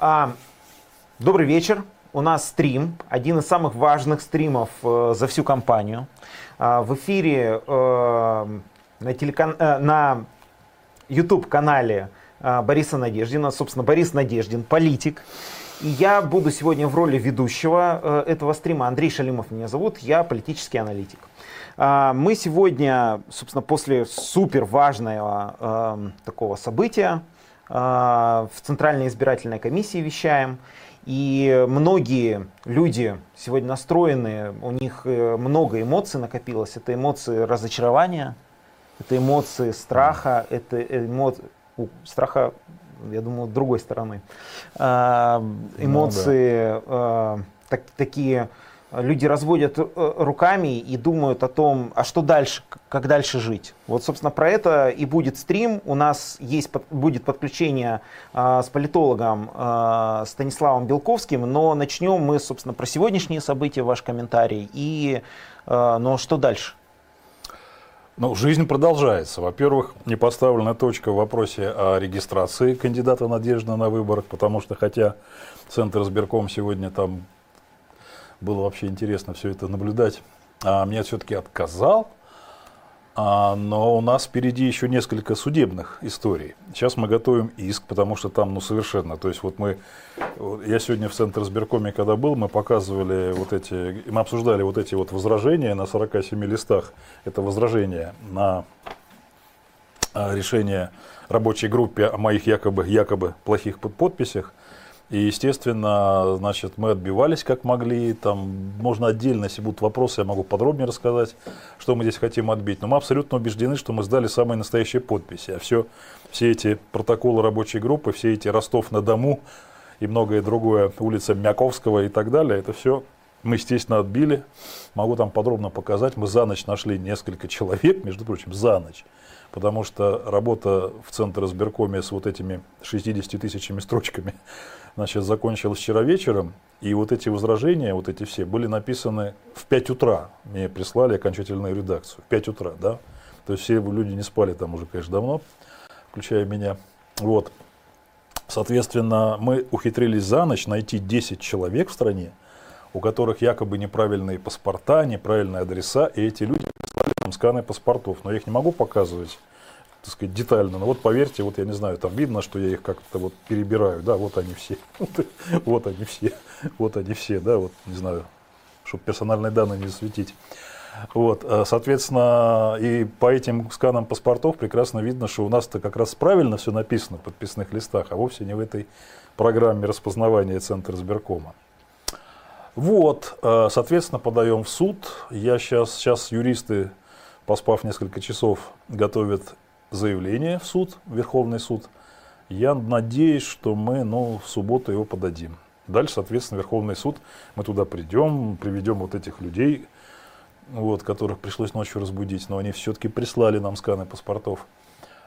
А, добрый вечер. У нас стрим, один из самых важных стримов э, за всю компанию. А, в эфире э, на, телекан... э, на YouTube-канале э, Бориса Надеждина, собственно, Борис Надеждин, политик. И я буду сегодня в роли ведущего э, этого стрима. Андрей Шалимов меня зовут, я политический аналитик. А, мы сегодня, собственно, после супер важного э, такого события, в Центральной избирательной комиссии вещаем. И многие люди сегодня настроены, у них э, много эмоций накопилось. Это эмоции разочарования, это эмоции страха, это эмоции страха, я думаю, другой стороны. А, эмоции ну, да. так, такие люди разводят э, руками и думают о том, а что дальше, как дальше жить. Вот, собственно, про это и будет стрим. У нас есть, будет подключение а, с политологом а, Станиславом Белковским, но начнем мы, собственно, про сегодняшние события, ваш комментарий, и, а, но что дальше? Ну, жизнь продолжается. Во-первых, не поставлена точка в вопросе о регистрации кандидата Надежды на выборах, потому что хотя Центр избирком сегодня там было вообще интересно все это наблюдать. А мне все-таки отказал, а, но у нас впереди еще несколько судебных историй. Сейчас мы готовим иск, потому что там, ну, совершенно, то есть вот мы, я сегодня в Центр избиркоме, когда был, мы показывали вот эти, мы обсуждали вот эти вот возражения на 47 листах, это возражение на а, решение рабочей группе о моих якобы, якобы плохих подписях. И, естественно, значит, мы отбивались как могли. Там можно отдельно, если будут вопросы, я могу подробнее рассказать, что мы здесь хотим отбить. Но мы абсолютно убеждены, что мы сдали самые настоящие подписи. А все, все эти протоколы рабочей группы, все эти Ростов-на-Дому и многое другое, улица Мяковского и так далее, это все мы, естественно, отбили. Могу там подробно показать. Мы за ночь нашли несколько человек, между прочим, за ночь потому что работа в Центре избиркоме с вот этими 60 тысячами строчками значит, закончилась вчера вечером, и вот эти возражения, вот эти все, были написаны в 5 утра. Мне прислали окончательную редакцию. В 5 утра, да. То есть все люди не спали там уже, конечно, давно, включая меня. Вот. Соответственно, мы ухитрились за ночь найти 10 человек в стране, у которых якобы неправильные паспорта, неправильные адреса, и эти люди прислали нам сканы паспортов. Но я их не могу показывать так сказать, детально. Но вот поверьте, вот я не знаю, там видно, что я их как-то вот перебираю, да, вот они все, вот они все, вот они все, да, вот, не знаю, чтобы персональные данные не засветить. Вот, э, соответственно, и по этим сканам паспортов прекрасно видно, что у нас-то как раз правильно все написано в подписных листах, а вовсе не в этой программе распознавания Центра избиркома. Вот, э, соответственно, подаем в суд. Я сейчас, сейчас юристы, поспав несколько часов, готовят заявление в суд, в Верховный суд. Я надеюсь, что мы ну, в субботу его подадим. Дальше, соответственно, Верховный суд, мы туда придем, приведем вот этих людей, вот, которых пришлось ночью разбудить, но они все-таки прислали нам сканы паспортов.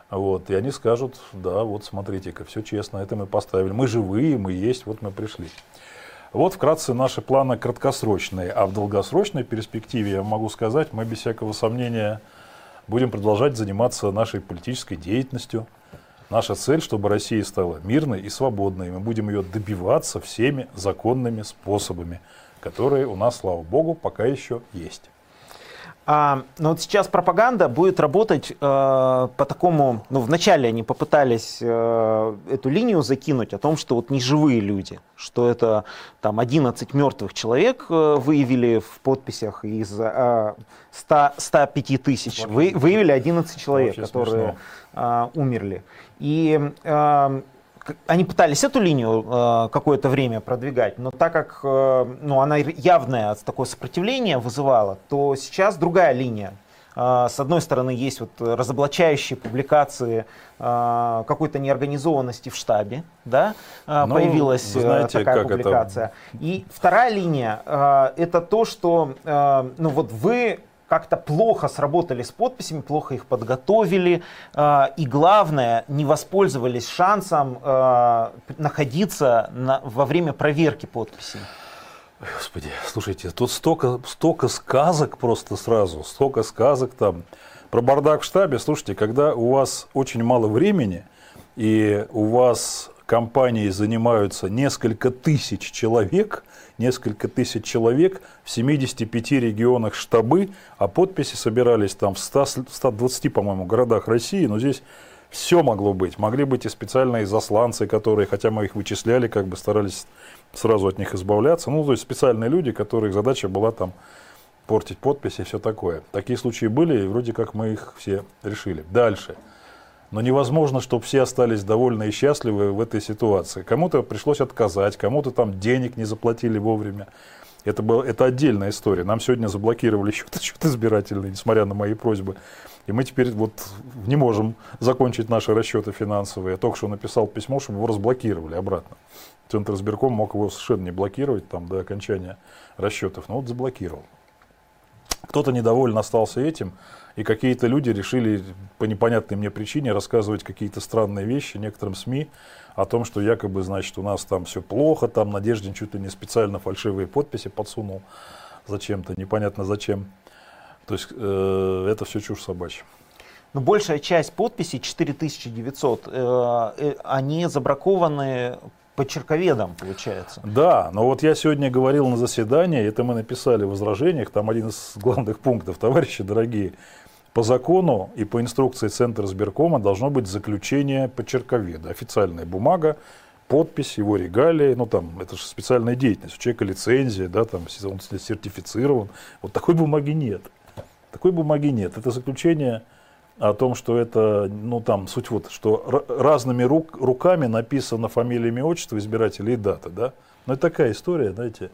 Вот, и они скажут, да, вот смотрите-ка, все честно, это мы поставили. Мы живые, мы есть, вот мы пришли. Вот вкратце наши планы краткосрочные. А в долгосрочной перспективе я могу сказать, мы без всякого сомнения будем продолжать заниматься нашей политической деятельностью. Наша цель, чтобы Россия стала мирной и свободной. Мы будем ее добиваться всеми законными способами, которые у нас, слава богу, пока еще есть. А, но вот сейчас пропаганда будет работать э, по такому, ну вначале они попытались э, эту линию закинуть о том, что вот не живые люди, что это там 11 мертвых человек э, выявили в подписях из э, 100, 105 тысяч, вы, выявили 11 человек, которые э, умерли. И э, они пытались эту линию э, какое-то время продвигать, но так как э, ну, она явное такое сопротивление вызывала, то сейчас другая линия. Э, с одной стороны, есть вот разоблачающие публикации э, какой-то неорганизованности в штабе, да, э, ну, появилась знаете, такая публикация. Это... И вторая линия э, это то, что э, ну, вот вы как-то плохо сработали с подписями, плохо их подготовили, э, и главное, не воспользовались шансом э, находиться на, во время проверки подписей. Господи, слушайте, тут столько, столько сказок просто сразу, столько сказок там. Про бардак в штабе, слушайте, когда у вас очень мало времени, и у вас компанией занимаются несколько тысяч человек, несколько тысяч человек в 75 регионах штабы, а подписи собирались там в 100, 120, по-моему, городах России, но здесь все могло быть. Могли быть и специальные засланцы, которые, хотя мы их вычисляли, как бы старались сразу от них избавляться. Ну, то есть специальные люди, которых задача была там портить подписи и все такое. Такие случаи были, и вроде как мы их все решили. Дальше. Но невозможно, чтобы все остались довольны и счастливы в этой ситуации. Кому-то пришлось отказать, кому-то там денег не заплатили вовремя. Это, был, это отдельная история. Нам сегодня заблокировали счет, счет избирательный, несмотря на мои просьбы. И мы теперь вот не можем закончить наши расчеты финансовые. Я только что написал письмо, чтобы его разблокировали обратно. Центр избирком мог его совершенно не блокировать там, до окончания расчетов, но вот заблокировал. Кто-то недоволен остался этим, и какие-то люди решили по непонятной мне причине рассказывать какие-то странные вещи некоторым СМИ о том, что якобы, значит, у нас там все плохо, там Надеждин чуть ли не специально фальшивые подписи подсунул зачем-то, непонятно зачем. То есть э, это все чушь собачья. Но большая часть подписей, 4900, э, э, они забракованы почерковедом, получается. Да, но вот я сегодня говорил на заседании, это мы написали в возражениях, там один из главных пунктов, товарищи дорогие, по закону и по инструкции Центра сберкома должно быть заключение почерковеда, официальная бумага, подпись, его регалии, ну там, это же специальная деятельность, у человека лицензия, да, там, он сертифицирован, вот такой бумаги нет. Такой бумаги нет. Это заключение о том, что это, ну там, суть вот, что разными рук, руками написано фамилия, имя, отчество избирателя и дата, да. Ну это такая история, знаете.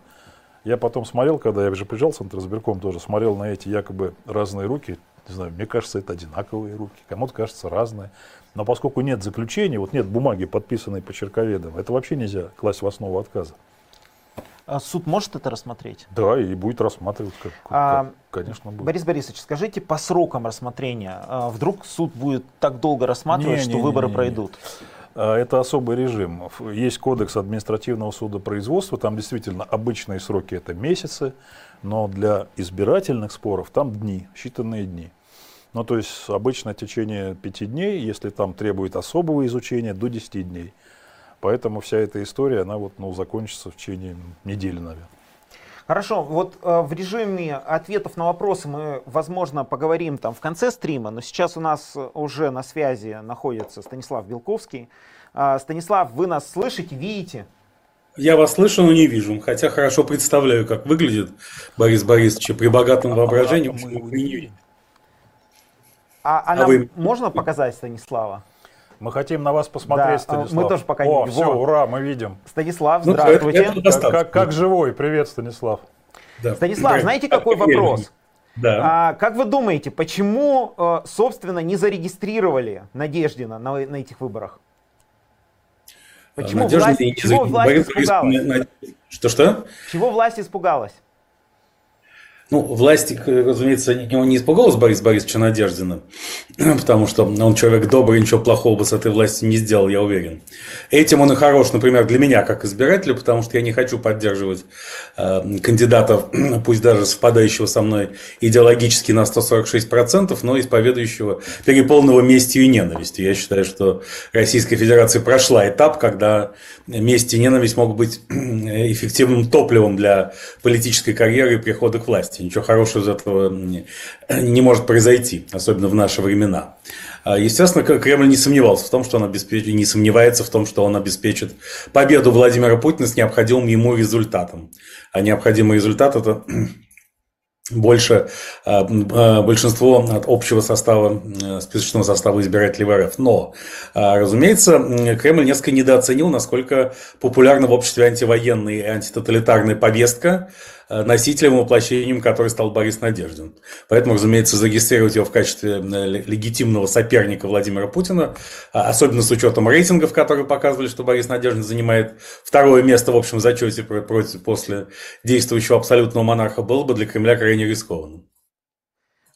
Я потом смотрел, когда я уже приезжал в Центр избирком тоже, смотрел на эти якобы разные руки, не знаю, мне кажется, это одинаковые руки, кому-то кажется разные. Но поскольку нет заключения, вот нет бумаги, подписанной почерковедом, это вообще нельзя класть в основу отказа. А суд может это рассмотреть? Да, и будет рассматривать, как, а, конечно, будет. Борис Борисович, скажите по срокам рассмотрения, а вдруг суд будет так долго рассматривать, не, что не, выборы не, не, пройдут? А, это особый режим. Есть кодекс административного судопроизводства, там действительно обычные сроки это месяцы, но для избирательных споров там дни, считанные дни. Ну, то есть обычно течение пяти дней, если там требует особого изучения, до 10 дней. Поэтому вся эта история, она вот, ну, закончится в течение недели, наверное. Хорошо, вот э, в режиме ответов на вопросы мы, возможно, поговорим там в конце стрима, но сейчас у нас уже на связи находится Станислав Белковский. Э, Станислав, вы нас слышите, видите? Я вас слышу, но не вижу, хотя хорошо представляю, как выглядит Борис Борисович при богатом воображении. А, мы, мы. А, а, а нам вы... можно показать Станислава? Мы хотим на вас посмотреть, да, Станислав. Мы тоже пока не видим. все, ура, мы видим. Станислав, ну, здравствуйте. Ну, это, как, как, как живой, привет, Станислав. Да. Станислав, знаете, какой вопрос? Да. А, как вы думаете, почему, э, собственно, не зарегистрировали Надеждина на, на этих выборах? Почему Надежда власть, не чего власть испугалась? Что-что? Чего власть испугалась? Ну, власть, разумеется, его не испугалась Борис Борисовича Надеждина, потому что он человек добрый, ничего плохого бы с этой властью не сделал, я уверен. Этим он и хорош, например, для меня как избирателя, потому что я не хочу поддерживать э, кандидатов, пусть даже совпадающего со мной идеологически на 146%, но исповедующего переполненного местью и ненавистью. Я считаю, что Российская Федерация прошла этап, когда месть и ненависть могут быть эффективным топливом для политической карьеры и прихода к власти власти. Ничего хорошего из этого не, не может произойти, особенно в наши времена. А, естественно, Кремль не сомневался в том, что он обеспечит, не сомневается в том, что он обеспечит победу Владимира Путина с необходимым ему результатом. А необходимый результат – это больше а, а, большинство от общего состава, списочного состава избирателей в РФ. Но, разумеется, Кремль несколько недооценил, насколько популярна в обществе антивоенная и антитоталитарная повестка, Э, носителем и воплощением который стал Борис Надеждин. Поэтому, разумеется, зарегистрировать его в качестве э, легитимного соперника Владимира Путина, а, особенно с учетом рейтингов, которые показывали, что Борис Надеждин занимает второе место в общем зачете против, после действующего абсолютного монарха, было бы для Кремля крайне рискованным.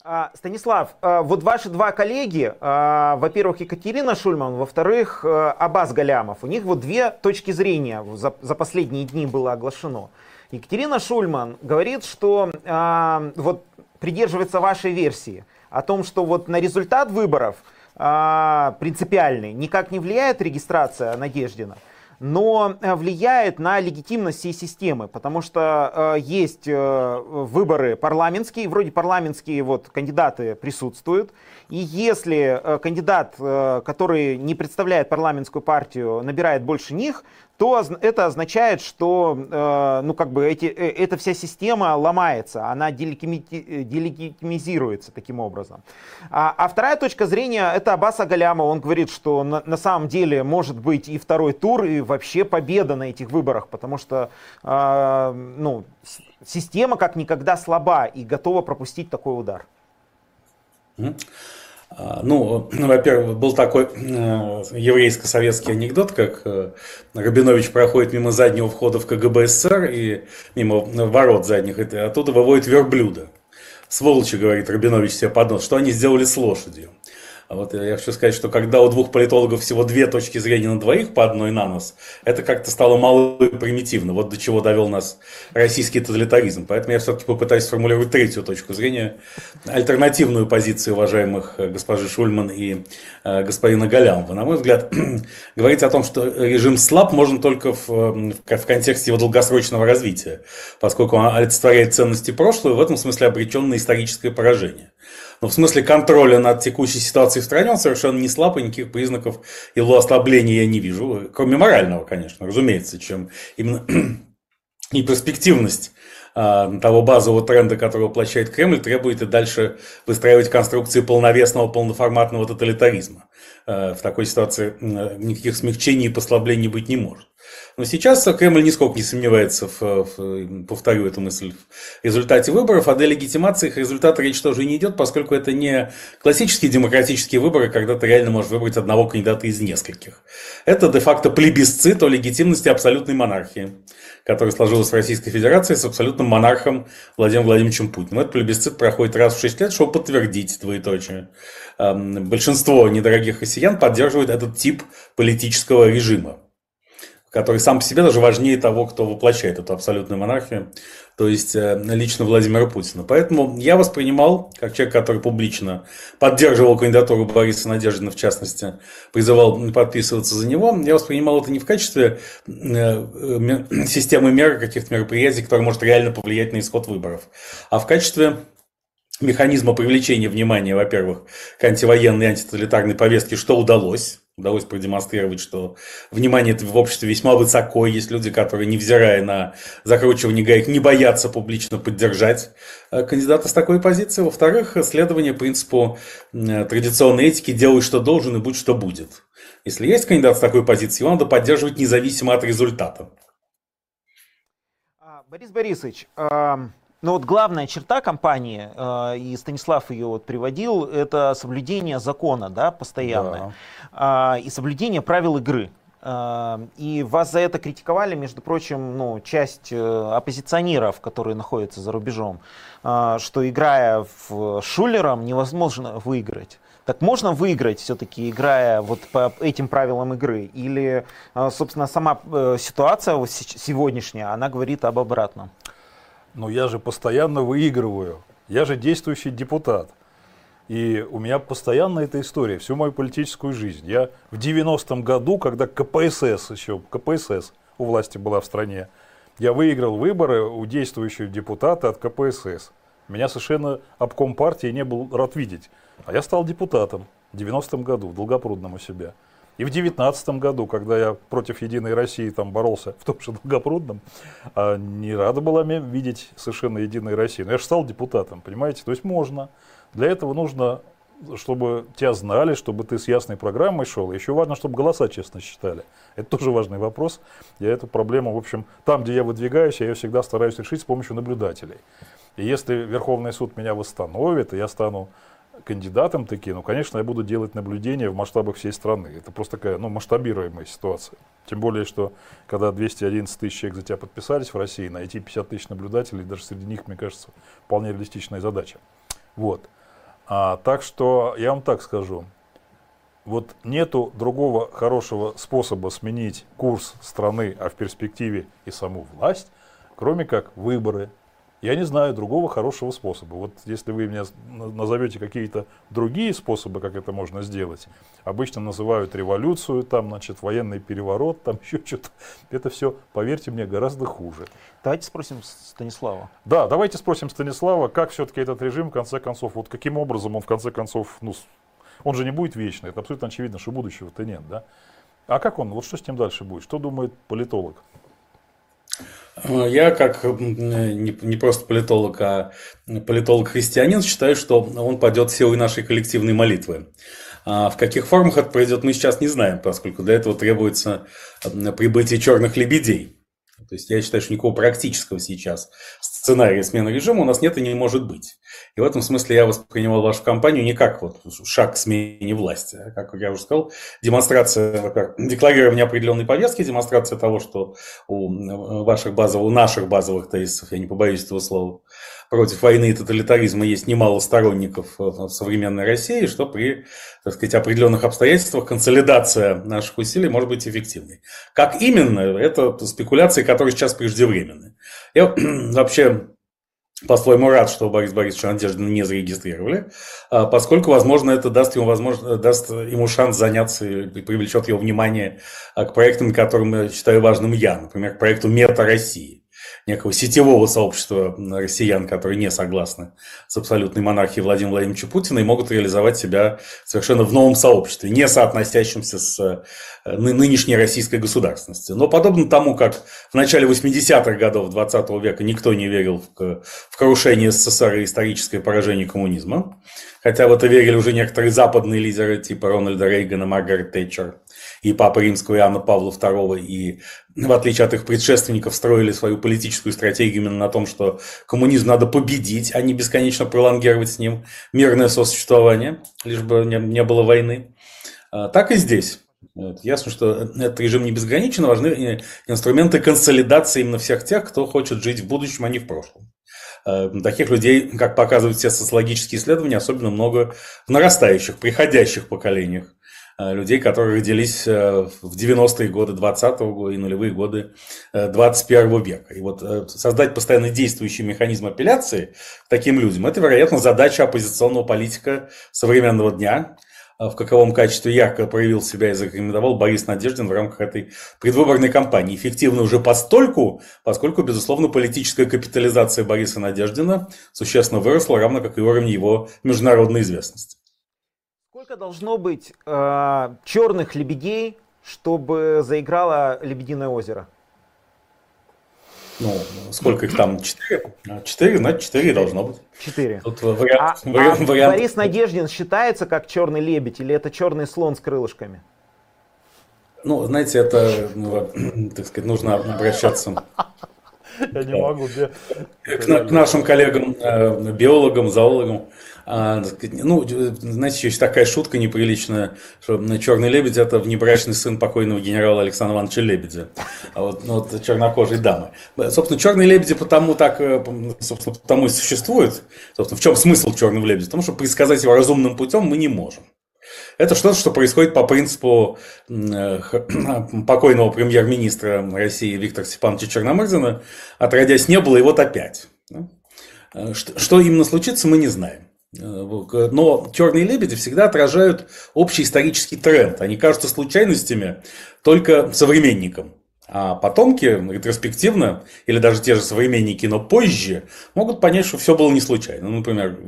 А, Станислав, а, вот ваши два коллеги, во-первых, Екатерина Шульман, во-вторых, Абаз Галямов, у них вот две точки зрения за последние дни было оглашено. Екатерина Шульман говорит, что э, вот придерживается вашей версии о том, что вот на результат выборов э, принципиальный никак не влияет регистрация Надеждина. но э, влияет на легитимность всей системы, потому что э, есть э, выборы парламентские, вроде парламентские вот кандидаты присутствуют, и если э, кандидат, э, который не представляет парламентскую партию, набирает больше них, то это означает, что э, ну, как бы эти, эта вся система ломается, она делегитимизируется таким образом. А, а вторая точка зрения это Аббас Агаляма. Он говорит, что на, на самом деле может быть и второй тур, и вообще победа на этих выборах, потому что ну, система как никогда слаба и готова пропустить такой удар. Mm-hmm. А, ну, во-первых, был такой э, еврейско-советский анекдот, как э, Рабинович проходит мимо заднего входа в КГБ СССР и мимо ворот задних, и оттуда выводит верблюда. Сволочи, говорит Рабинович себе под нос, что они сделали с лошадью. А вот я хочу сказать, что когда у двух политологов всего две точки зрения на двоих по одной на нас, это как-то стало мало примитивно. Вот до чего довел нас российский тоталитаризм. Поэтому я все-таки попытаюсь сформулировать третью точку зрения, альтернативную позицию уважаемых э, госпожи Шульман и э, господина Галямова. На мой взгляд, говорить о том, что режим слаб, можно только в, в контексте его долгосрочного развития, поскольку он олицетворяет ценности прошлого, в этом смысле обречен на историческое поражение. Но в смысле контроля над текущей ситуацией в стране он совершенно не слаб, и никаких признаков его ослабления я не вижу. Кроме морального, конечно, разумеется, чем именно и перспективность а, того базового тренда, который воплощает Кремль, требует и дальше выстраивать конструкции полновесного, полноформатного тоталитаризма. А, в такой ситуации никаких смягчений и послаблений быть не может. Но сейчас Кремль нисколько не сомневается, в, в, повторю эту мысль, в результате выборов. О делегитимации их результата речь тоже не идет, поскольку это не классические демократические выборы, когда ты реально можешь выбрать одного кандидата из нескольких. Это де-факто плебисцит о легитимности абсолютной монархии, которая сложилась в Российской Федерации с абсолютным монархом Владимиром Владимировичем Путиным. Этот плебисцит проходит раз в 6 лет, чтобы подтвердить двоеточие. Большинство недорогих россиян поддерживает этот тип политического режима который сам по себе даже важнее того, кто воплощает эту абсолютную монархию, то есть э, лично Владимира Путина. Поэтому я воспринимал, как человек, который публично поддерживал кандидатуру Бориса Надеждина, в частности, призывал подписываться за него, я воспринимал это не в качестве э, системы мер, каких-то мероприятий, которые может реально повлиять на исход выборов, а в качестве механизма привлечения внимания, во-первых, к антивоенной и антитоталитарной повестке, что удалось, удалось продемонстрировать, что внимание в обществе весьма высоко. Есть люди, которые, невзирая на закручивание гаек, не боятся публично поддержать э, кандидата с такой позиции. Во-вторых, следование принципу э, традиционной этики «делай, что должен, и будь, что будет». Если есть кандидат с такой позицией, его надо поддерживать независимо от результата. А, Борис Борисович, но вот главная черта компании, э, и Станислав ее вот приводил, это соблюдение закона, да, постоянное, да. Э, и соблюдение правил игры. Э, и вас за это критиковали, между прочим, ну, часть э, оппозиционеров, которые находятся за рубежом, что играя в Шулером невозможно выиграть. Так можно выиграть все-таки, играя вот по этим правилам игры? Или, собственно, сама ситуация сегодняшняя, она говорит об обратном? Но я же постоянно выигрываю. Я же действующий депутат. И у меня постоянно эта история, всю мою политическую жизнь. Я в 90-м году, когда КПСС еще, КПСС у власти была в стране, я выиграл выборы у действующего депутата от КПСС. Меня совершенно обком партии не был рад видеть. А я стал депутатом в 90-м году, в Долгопрудном у себя. И в 2019 году, когда я против Единой России там боролся в том же Долгопрудном, а, не рада была видеть совершенно Единой России. Но я же стал депутатом, понимаете? То есть можно. Для этого нужно, чтобы тебя знали, чтобы ты с ясной программой шел. Еще важно, чтобы голоса честно считали. Это тоже важный вопрос. Я эту проблему, в общем, там, где я выдвигаюсь, я ее всегда стараюсь решить с помощью наблюдателей. И если Верховный суд меня восстановит, и я стану кандидатом такие, ну, конечно, я буду делать наблюдения в масштабах всей страны. Это просто такая, ну, масштабируемая ситуация. Тем более, что когда 211 тысяч человек за тебя подписались в России, найти 50 тысяч наблюдателей, даже среди них, мне кажется, вполне реалистичная задача. Вот. А, так что я вам так скажу. Вот нету другого хорошего способа сменить курс страны, а в перспективе и саму власть, кроме как выборы. Я не знаю другого хорошего способа. Вот если вы мне назовете какие-то другие способы, как это можно сделать, обычно называют революцию, там, значит, военный переворот, там еще что-то. Это все, поверьте мне, гораздо хуже. Давайте спросим Станислава. Да, давайте спросим Станислава, как все-таки этот режим, в конце концов, вот каким образом он, в конце концов, ну, он же не будет вечный. Это абсолютно очевидно, что будущего-то нет, да? А как он, вот что с ним дальше будет? Что думает политолог? Я, как не просто политолог, а политолог-христианин, считаю, что он падет силой нашей коллективной молитвы. А в каких формах это произойдет, мы сейчас не знаем, поскольку для этого требуется прибытие черных лебедей. То есть я считаю, что никакого практического сейчас сценария смены режима у нас нет и не может быть. И в этом смысле я воспринимал вашу кампанию не как вот шаг к смене власти, а как я уже сказал, демонстрация, во-первых, декларирование определенной повестки, демонстрация того, что у ваших базовых, у наших базовых тезисов, я не побоюсь этого слова, против войны и тоталитаризма есть немало сторонников в современной России, что при так сказать, определенных обстоятельствах консолидация наших усилий может быть эффективной. Как именно, это спекуляции, которые сейчас преждевременны. Я вообще по-своему рад, что Борис Борисовича Надеждина не зарегистрировали, а, поскольку, возможно, это даст ему, возможно, даст ему шанс заняться и привлечет его внимание а, к проектам, которым я считаю важным я, например, к проекту «Мета России» некого сетевого сообщества россиян, которые не согласны с абсолютной монархией Владимира Владимировича Путина и могут реализовать себя совершенно в новом сообществе, не соотносящемся с э, нынешней российской государственностью. Но подобно тому, как в начале 80-х годов 20 века никто не верил в, в крушение СССР и историческое поражение коммунизма, хотя в это верили уже некоторые западные лидеры типа Рональда Рейгана, Маргарет Тэтчер и Папа Римского Иоанна Павла II, и в отличие от их предшественников строили свою политическую стратегию именно на том, что коммунизм надо победить, а не бесконечно пролонгировать с ним мирное сосуществование, лишь бы не, не было войны. А, так и здесь. Ясно, что этот режим не безграничен, важны инструменты консолидации именно всех тех, кто хочет жить в будущем, а не в прошлом. Э, таких людей, как показывают все социологические исследования, особенно много в нарастающих, приходящих поколениях э, людей, которые родились э, в 90-е годы 20-го года и нулевые годы 21 века. И вот создать постоянно действующий механизм апелляции таким людям, это, вероятно, задача оппозиционного политика современного дня – в каковом качестве ярко проявил себя и зарекомендовал Борис Надеждин в рамках этой предвыборной кампании. Эффективно уже постольку, поскольку, безусловно, политическая капитализация Бориса Надеждина существенно выросла, равно как и уровень его международной известности. Сколько должно быть э, черных лебедей, чтобы заиграло «Лебединое озеро»? Ну, сколько их там? Четыре? А, четыре, значит, четыре должно быть. Четыре. Тут вариант, а, вариант, а вариант. Борис Надеждин считается как черный лебедь или это черный слон с крылышками? Ну, знаете, это, ну, так сказать, нужно обращаться я не могу. К, нашим коллегам, э, биологам, зоологам. А, ну, знаете, есть такая шутка неприличная, что черный лебедь это внебрачный сын покойного генерала Александра Ивановича Лебедя. А вот, ну, вот чернокожей дамы. Собственно, черные лебеди потому так, э, собственно, потому и существуют. Собственно, в чем смысл черного лебедя? Потому что предсказать его разумным путем мы не можем. Это что-то, что происходит по принципу э, покойного премьер-министра России Виктора Степановича Черномырдина. Отродясь не было, и вот опять. Э, что именно случится, мы не знаем. Э, но черные лебеди всегда отражают общий исторический тренд. Они кажутся случайностями только современникам. А потомки ретроспективно, или даже те же современники, но позже, могут понять, что все было не случайно. Ну, например,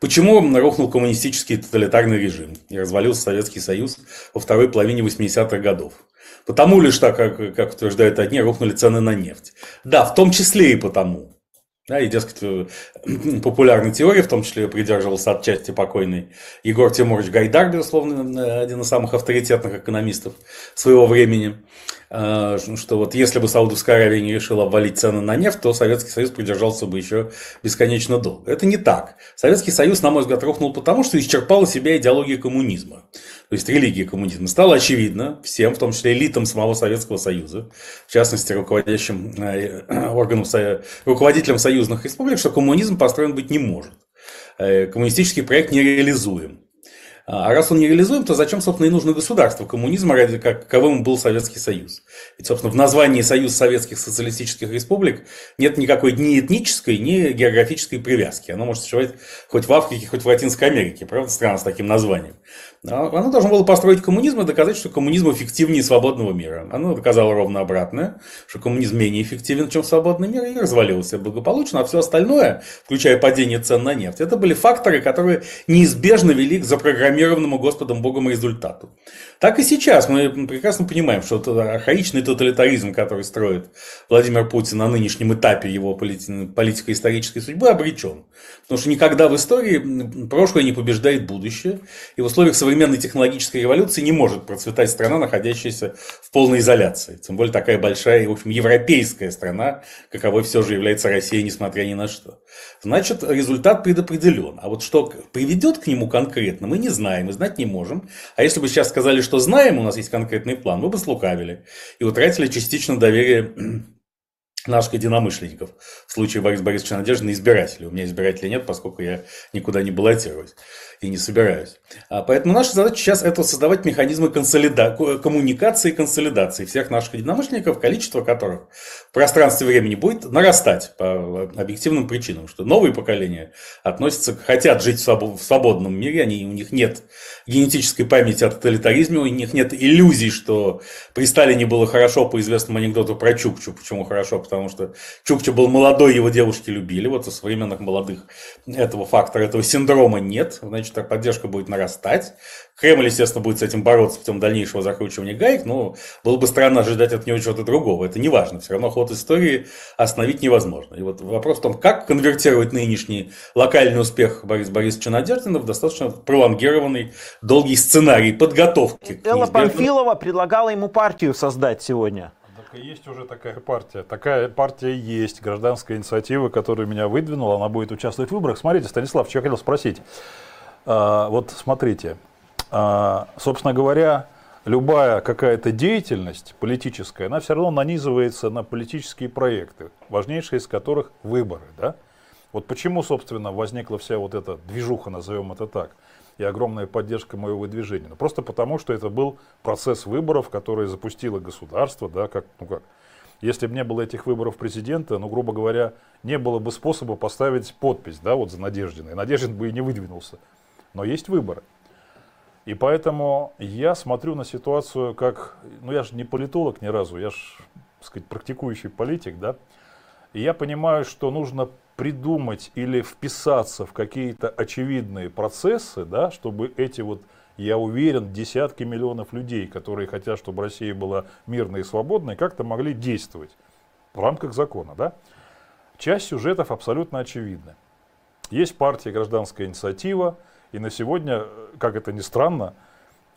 почему рухнул коммунистический тоталитарный режим и развалился Советский Союз во второй половине 80-х годов. Потому лишь так, как, как утверждают одни, рухнули цены на нефть. Да, в том числе и потому. Да, и, дескать, э, популярной теории, в том числе придерживался отчасти покойный Егор Тимурович Гайдар, безусловно, один из самых авторитетных экономистов своего времени. Э, что вот если бы Саудовская Аравия не решила обвалить цены на нефть, то Советский Союз придержался бы еще бесконечно долго. Это не так. Советский Союз, на мой взгляд, рухнул потому, что исчерпала себя идеология коммунизма. То есть религия коммунизма. Стало очевидно всем, в том числе элитам самого Советского Союза, в частности, руководящим э, органам, руководителям союзных республик, что коммунизм построен быть не может. Э, коммунистический проект нереализуем. А раз он не реализуем, то зачем, собственно, и нужно государство коммунизма, ради каковым был Советский Союз? Ведь, собственно, в названии Союз Советских Социалистических Республик нет никакой ни этнической, ни географической привязки. Оно может существовать хоть в Африке, хоть в Латинской Америке. Правда, страна с таким названием. Оно должно было построить коммунизм и доказать, что коммунизм эффективнее свободного мира. Оно доказало ровно обратное, что коммунизм менее эффективен, чем свободный мир, и развалился благополучно, а все остальное, включая падение цен на нефть, это были факторы, которые неизбежно вели к запрограммированному Господом Богом результату. Так и сейчас мы прекрасно понимаем, что архаичный тоталитаризм, который строит Владимир Путин на нынешнем этапе его политико-исторической судьбы, обречен. Потому что никогда в истории прошлое не побеждает будущее, и в условиях современной технологической революции не может процветать страна, находящаяся в полной изоляции. Тем более такая большая и, в общем, европейская страна, каковой все же является Россия, несмотря ни на что. Значит, результат предопределен. А вот что приведет к нему конкретно, мы не знаем и знать не можем. А если бы сейчас сказали, что знаем, у нас есть конкретный план, мы бы слукавили и утратили частично доверие наших единомышленников. В случае Бориса Борисовича Надежды на избирателей. У меня избирателей нет, поскольку я никуда не баллотируюсь и не собираюсь. А поэтому наша задача сейчас это создавать механизмы консолида... коммуникации и консолидации всех наших единомышленников, количество которых в пространстве времени будет нарастать по объективным причинам, что новые поколения относятся, хотят жить в свободном мире, они, у них нет генетической памяти о тоталитаризме, у них нет иллюзий, что при Сталине было хорошо по известному анекдоту про Чукчу. Почему хорошо? Потому что Чукча был молодой, его девушки любили. Вот у современных молодых этого фактора, этого синдрома нет. Значит, поддержка будет нарастать. Кремль, естественно, будет с этим бороться путем дальнейшего закручивания гаек, но было бы странно ожидать от него чего-то другого. Это не важно. Все равно ход истории остановить невозможно. И вот вопрос в том, как конвертировать нынешний локальный успех Бориса Борисовича Надеждина в достаточно пролонгированный долгий сценарий подготовки. Элла Памфилова предлагала ему партию создать сегодня. Есть уже такая партия. Такая партия есть, гражданская инициатива, которая меня выдвинула, она будет участвовать в выборах. Смотрите, Станислав, что я хотел спросить. А, вот смотрите, а, собственно говоря, любая какая-то деятельность политическая, она все равно нанизывается на политические проекты, важнейшие из которых выборы. Да? Вот почему, собственно, возникла вся вот эта движуха, назовем это так, и огромная поддержка моего движения. Ну, просто потому, что это был процесс выборов, который запустило государство, да, как, ну как, если бы не было этих выборов президента, ну, грубо говоря, не было бы способа поставить подпись, да, вот за Надеждина, и Надеждин бы и не выдвинулся. Но есть выборы. И поэтому я смотрю на ситуацию как, ну я же не политолог ни разу, я же, так сказать, практикующий политик, да, и я понимаю, что нужно придумать или вписаться в какие-то очевидные процессы, да, чтобы эти вот, я уверен, десятки миллионов людей, которые хотят, чтобы Россия была мирной и свободной, как-то могли действовать в рамках закона, да. Часть сюжетов абсолютно очевидна. Есть партия «Гражданская инициатива», и на сегодня, как это ни странно,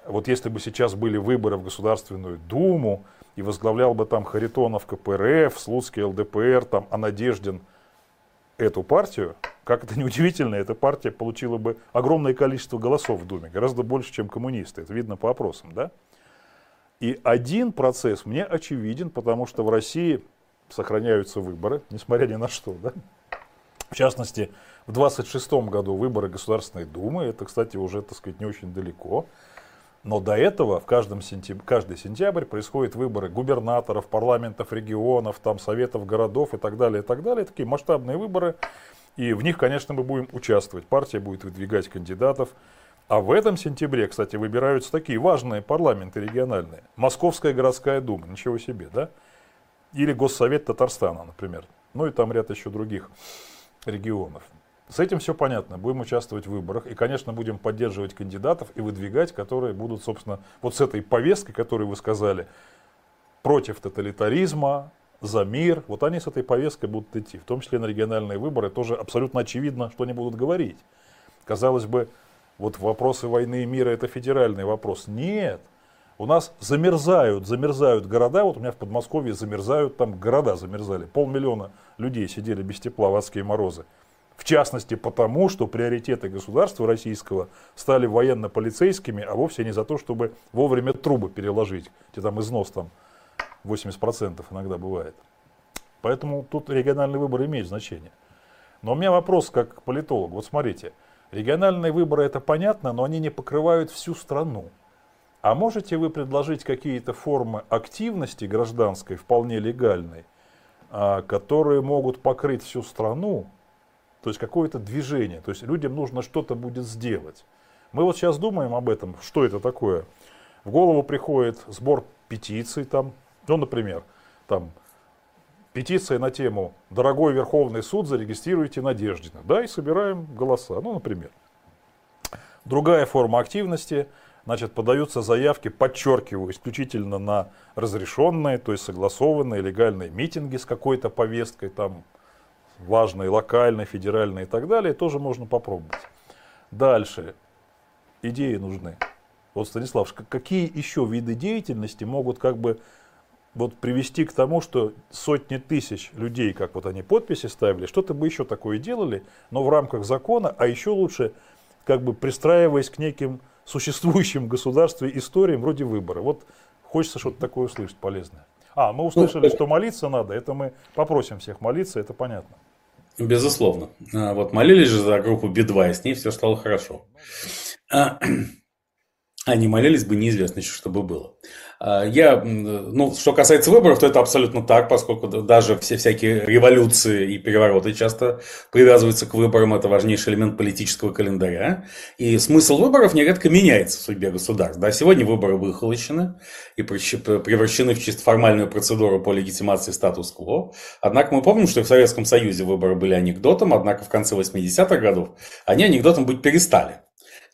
вот если бы сейчас были выборы в Государственную Думу, и возглавлял бы там Харитонов КПРФ, Слуцкий ЛДПР, там, а Надеждин эту партию, как это неудивительно, эта партия получила бы огромное количество голосов в Думе, гораздо больше, чем коммунисты. Это видно по опросам, да? И один процесс мне очевиден, потому что в России сохраняются выборы, несмотря ни на что, да? В частности, в 26 году выборы Государственной Думы, это, кстати, уже, так сказать, не очень далеко. Но до этого в каждом сентяб... каждый сентябрь происходят выборы губернаторов, парламентов регионов, там, советов городов и так далее, и так далее. Такие масштабные выборы. И в них, конечно, мы будем участвовать. Партия будет выдвигать кандидатов. А в этом сентябре, кстати, выбираются такие важные парламенты региональные. Московская городская дума, ничего себе, да? Или Госсовет Татарстана, например. Ну и там ряд еще других регионов. С этим все понятно. Будем участвовать в выборах. И, конечно, будем поддерживать кандидатов и выдвигать, которые будут, собственно, вот с этой повесткой, которую вы сказали, против тоталитаризма, за мир. Вот они с этой повесткой будут идти. В том числе на региональные выборы тоже абсолютно очевидно, что они будут говорить. Казалось бы, вот вопросы войны и мира это федеральный вопрос. Нет. У нас замерзают, замерзают города. Вот у меня в Подмосковье замерзают, там города замерзали. Полмиллиона людей сидели без тепла в адские морозы. В частности, потому, что приоритеты государства российского стали военно-полицейскими, а вовсе не за то, чтобы вовремя трубы переложить, где там износ там 80% иногда бывает. Поэтому тут региональный выбор имеет значение. Но у меня вопрос как политолог. Вот смотрите, Региональные выборы это понятно, но они не покрывают всю страну. А можете вы предложить какие-то формы активности гражданской, вполне легальной, а, которые могут покрыть всю страну, то есть какое-то движение, то есть людям нужно что-то будет сделать. Мы вот сейчас думаем об этом, что это такое. В голову приходит сбор петиций там, ну, например, там петиция на тему «Дорогой Верховный суд, зарегистрируйте Надеждина». Да, и собираем голоса, ну, например. Другая форма активности, значит, подаются заявки, подчеркиваю, исключительно на разрешенные, то есть согласованные легальные митинги с какой-то повесткой, там, важной, локальной, федеральной и так далее, тоже можно попробовать. Дальше. Идеи нужны. Вот, Станислав, какие еще виды деятельности могут как бы вот привести к тому, что сотни тысяч людей, как вот они подписи ставили, что-то бы еще такое делали, но в рамках закона, а еще лучше, как бы пристраиваясь к неким существующим государстве историям вроде выбора. Вот хочется что-то такое услышать полезное. А, мы услышали, ну, что молиться надо, это мы попросим всех молиться, это понятно. Безусловно. А, вот молились же за группу Би-2, и с ней все стало хорошо. Они молились бы, неизвестно еще, что бы было. А, я, ну, что касается выборов, то это абсолютно так, поскольку даже все всякие революции и перевороты часто привязываются к выборам, это важнейший элемент политического календаря. И смысл выборов нередко меняется в судьбе государств. Да, сегодня выборы выхолощены и превращены в чисто формальную процедуру по легитимации статус-кво. Однако мы помним, что в Советском Союзе выборы были анекдотом, однако в конце 80-х годов они анекдотом быть перестали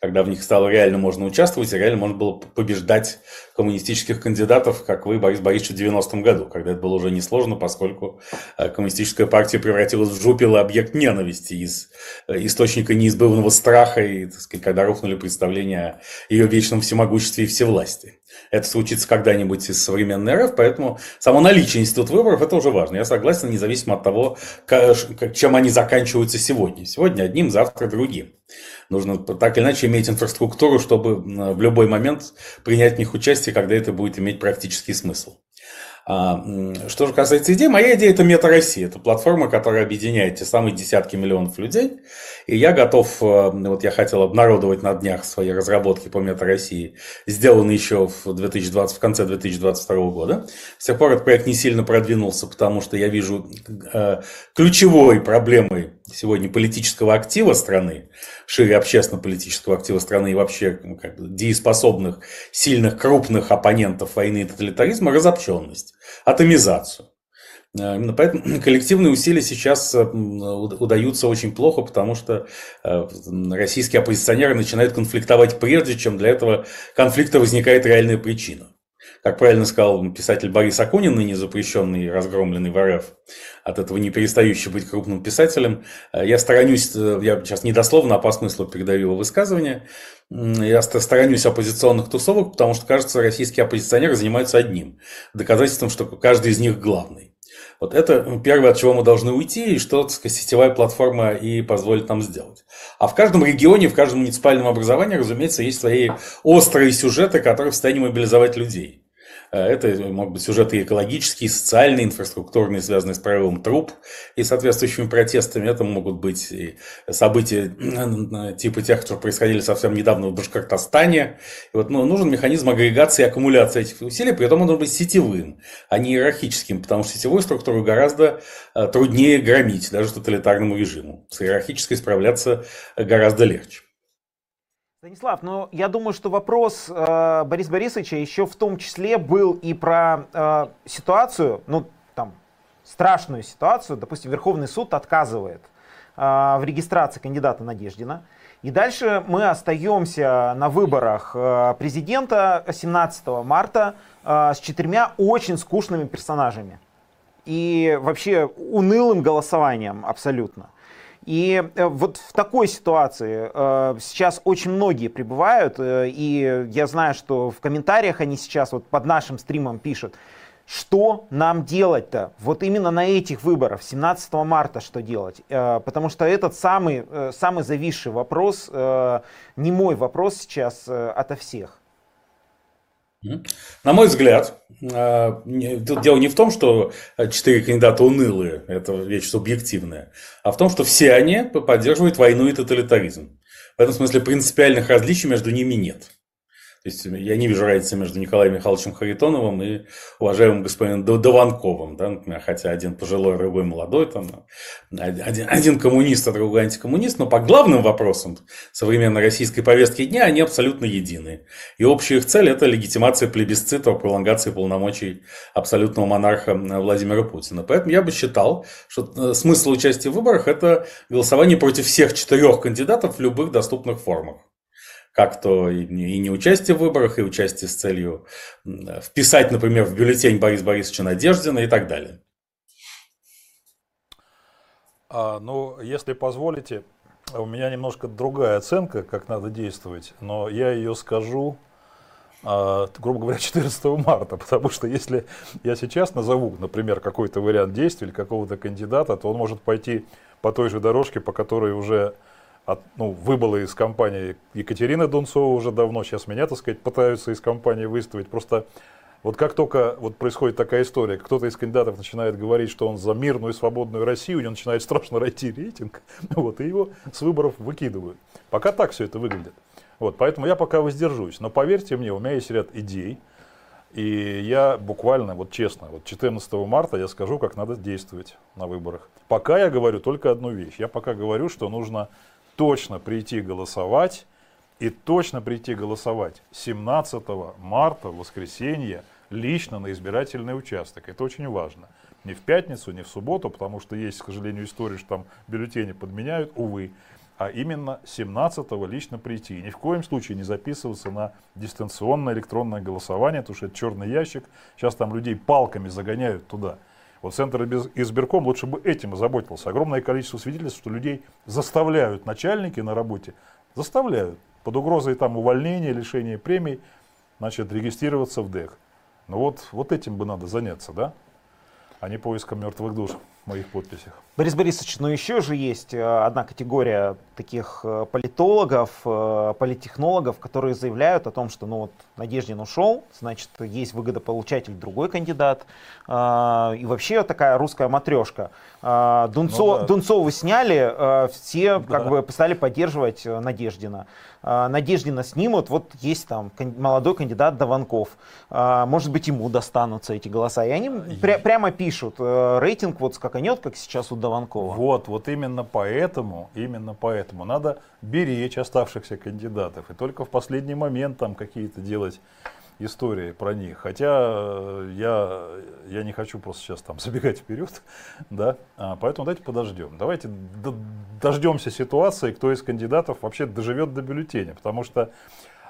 когда в них стало реально можно участвовать, и реально можно было побеждать коммунистических кандидатов, как вы, Борис Борисович, в 90-м году, когда это было уже несложно, поскольку э, коммунистическая партия превратилась в жупелый объект ненависти из э, источника неизбывного страха, и, так сказать, когда рухнули представления о ее вечном всемогуществе и всевластии. Это случится когда-нибудь из современной РФ, поэтому само наличие института выборов – это уже важно. Я согласен, независимо от того, чем они заканчиваются сегодня. Сегодня одним, завтра другим. Нужно так или иначе иметь инфраструктуру, чтобы в любой момент принять в них участие, когда это будет иметь практический смысл. А, что же касается идеи, моя идея это Мета Россия. Это платформа, которая объединяет те самые десятки миллионов людей. И я готов, э, вот я хотел обнародовать на днях свои разработки по Мета России, сделанные еще в, 2020, в конце 2022 года. С тех пор этот проект не сильно продвинулся, потому что я вижу э, ключевой проблемой сегодня политического актива страны, шире общественно-политического актива страны и вообще ну, как бы, дееспособных, сильных, крупных оппонентов войны и тоталитаризма разобщенность атомизацию. Э, именно поэтому коллективные усилия сейчас э, удаются очень плохо, потому что э, российские оппозиционеры начинают конфликтовать прежде, чем для этого конфликта возникает реальная причина. Как правильно сказал писатель Борис Акунин, ныне запрещенный и разгромленный в РФ, от этого не перестающий быть крупным писателем, я сторонюсь, я сейчас недословно, а по смыслу передаю его высказывание, я сторонюсь оппозиционных тусовок, потому что, кажется, российские оппозиционеры занимаются одним – доказательством, что каждый из них главный. Вот это первое, от чего мы должны уйти, и что, так сказать, сетевая платформа и позволит нам сделать. А в каждом регионе, в каждом муниципальном образовании, разумеется, есть свои острые сюжеты, которые в состоянии мобилизовать людей. Э, это могут быть сюжеты экологические, социальные, инфраструктурные, связанные с правовым труп и соответствующими протестами. Это могут быть и события типа тех, которые происходили совсем недавно в Башкортостане. И вот, ну, нужен механизм агрегации и аккумуляции этих усилий, при этом он должен быть сетевым, а не иерархическим, потому что сетевую структуру гораздо э, труднее громить даже тоталитарному режиму. С иерархической справляться гораздо легче. Станислав, ну я думаю, что вопрос э, Бориса Борисовича еще в том числе был и про э, ситуацию, ну там страшную ситуацию, допустим, Верховный суд отказывает э, в регистрации кандидата Надеждина. И дальше мы остаемся на выборах э, президента 17 марта э, с четырьмя очень скучными персонажами. И вообще унылым голосованием абсолютно. И э, вот в такой ситуации э, сейчас очень многие пребывают, э, и я знаю, что в комментариях они сейчас вот под нашим стримом пишут, что нам делать-то? Вот именно на этих выборах, 17 марта, что делать? Потому что этот самый, самый зависший вопрос, не мой вопрос сейчас ото всех. На мой взгляд, тут дело не в том, что четыре кандидата унылые, это вещь субъективная, а в том, что все они поддерживают войну и тоталитаризм. В этом смысле принципиальных различий между ними нет. То есть я не вижу разницы между Николаем Михайловичем Харитоновым и уважаемым господином Дованковым, да, например, хотя один пожилой, другой молодой, там, один, один коммунист, а другой антикоммунист, но по главным вопросам современной российской повестки дня они абсолютно едины. И общая их цель – это легитимация плебисцита, пролонгация полномочий абсолютного монарха Владимира Путина. Поэтому я бы считал, что э, смысл участия в выборах – это голосование против всех четырех кандидатов в любых доступных формах как то и не участие в выборах, и участие с целью вписать, например, в бюллетень Бориса Борисовича Надеждина и так далее. А, ну, если позволите, у меня немножко другая оценка, как надо действовать, но я ее скажу, а, грубо говоря, 14 марта, потому что если я сейчас назову, например, какой-то вариант действий или какого-то кандидата, то он может пойти по той же дорожке, по которой уже от, ну, выбыла из компании Екатерина Дунцова уже давно, сейчас меня, так сказать, пытаются из компании выставить. Просто вот как только вот происходит такая история, кто-то из кандидатов начинает говорить, что он за мирную и свободную Россию, у него начинает страшно расти рейтинг, вот, и его с выборов выкидывают. Пока так все это выглядит. Вот, поэтому я пока воздержусь. Но поверьте мне, у меня есть ряд идей, и я буквально, вот честно, вот 14 марта я скажу, как надо действовать на выборах. Пока я говорю только одну вещь. Я пока говорю, что нужно точно прийти голосовать и точно прийти голосовать 17 марта, воскресенье, лично на избирательный участок. Это очень важно. Не в пятницу, не в субботу, потому что есть, к сожалению, история, что там бюллетени подменяют, увы. А именно 17-го лично прийти. И ни в коем случае не записываться на дистанционное электронное голосование, потому что это черный ящик. Сейчас там людей палками загоняют туда. Вот Центр избирком лучше бы этим озаботился. Огромное количество свидетельств, что людей заставляют начальники на работе, заставляют под угрозой там увольнения, лишения премий, значит, регистрироваться в ДЭК. Ну вот, вот этим бы надо заняться, да? А не поиском мертвых душ моих подписях. Борис Борисович, но еще же есть э, одна категория таких э, политологов, э, политтехнологов, которые заявляют о том, что ну вот Надеждин ушел, значит, есть выгодополучатель другой кандидат. И вообще такая русская матрешка. Дунцо, ну, да. Дунцову сняли, все да. как бы стали поддерживать Надеждина. Надеждина снимут, вот есть там молодой кандидат Даванков. Может быть, ему достанутся эти голоса. И они пря- прямо пишут, рейтинг вот скаканет, как сейчас у Дованкова. Вот, вот именно поэтому, именно поэтому надо беречь оставшихся кандидатов. И только в последний момент там какие-то делать истории про них. Хотя э, я, я не хочу просто сейчас там забегать вперед, да, а, поэтому давайте подождем. Давайте дождемся ситуации, кто из кандидатов вообще доживет до бюллетеня, потому что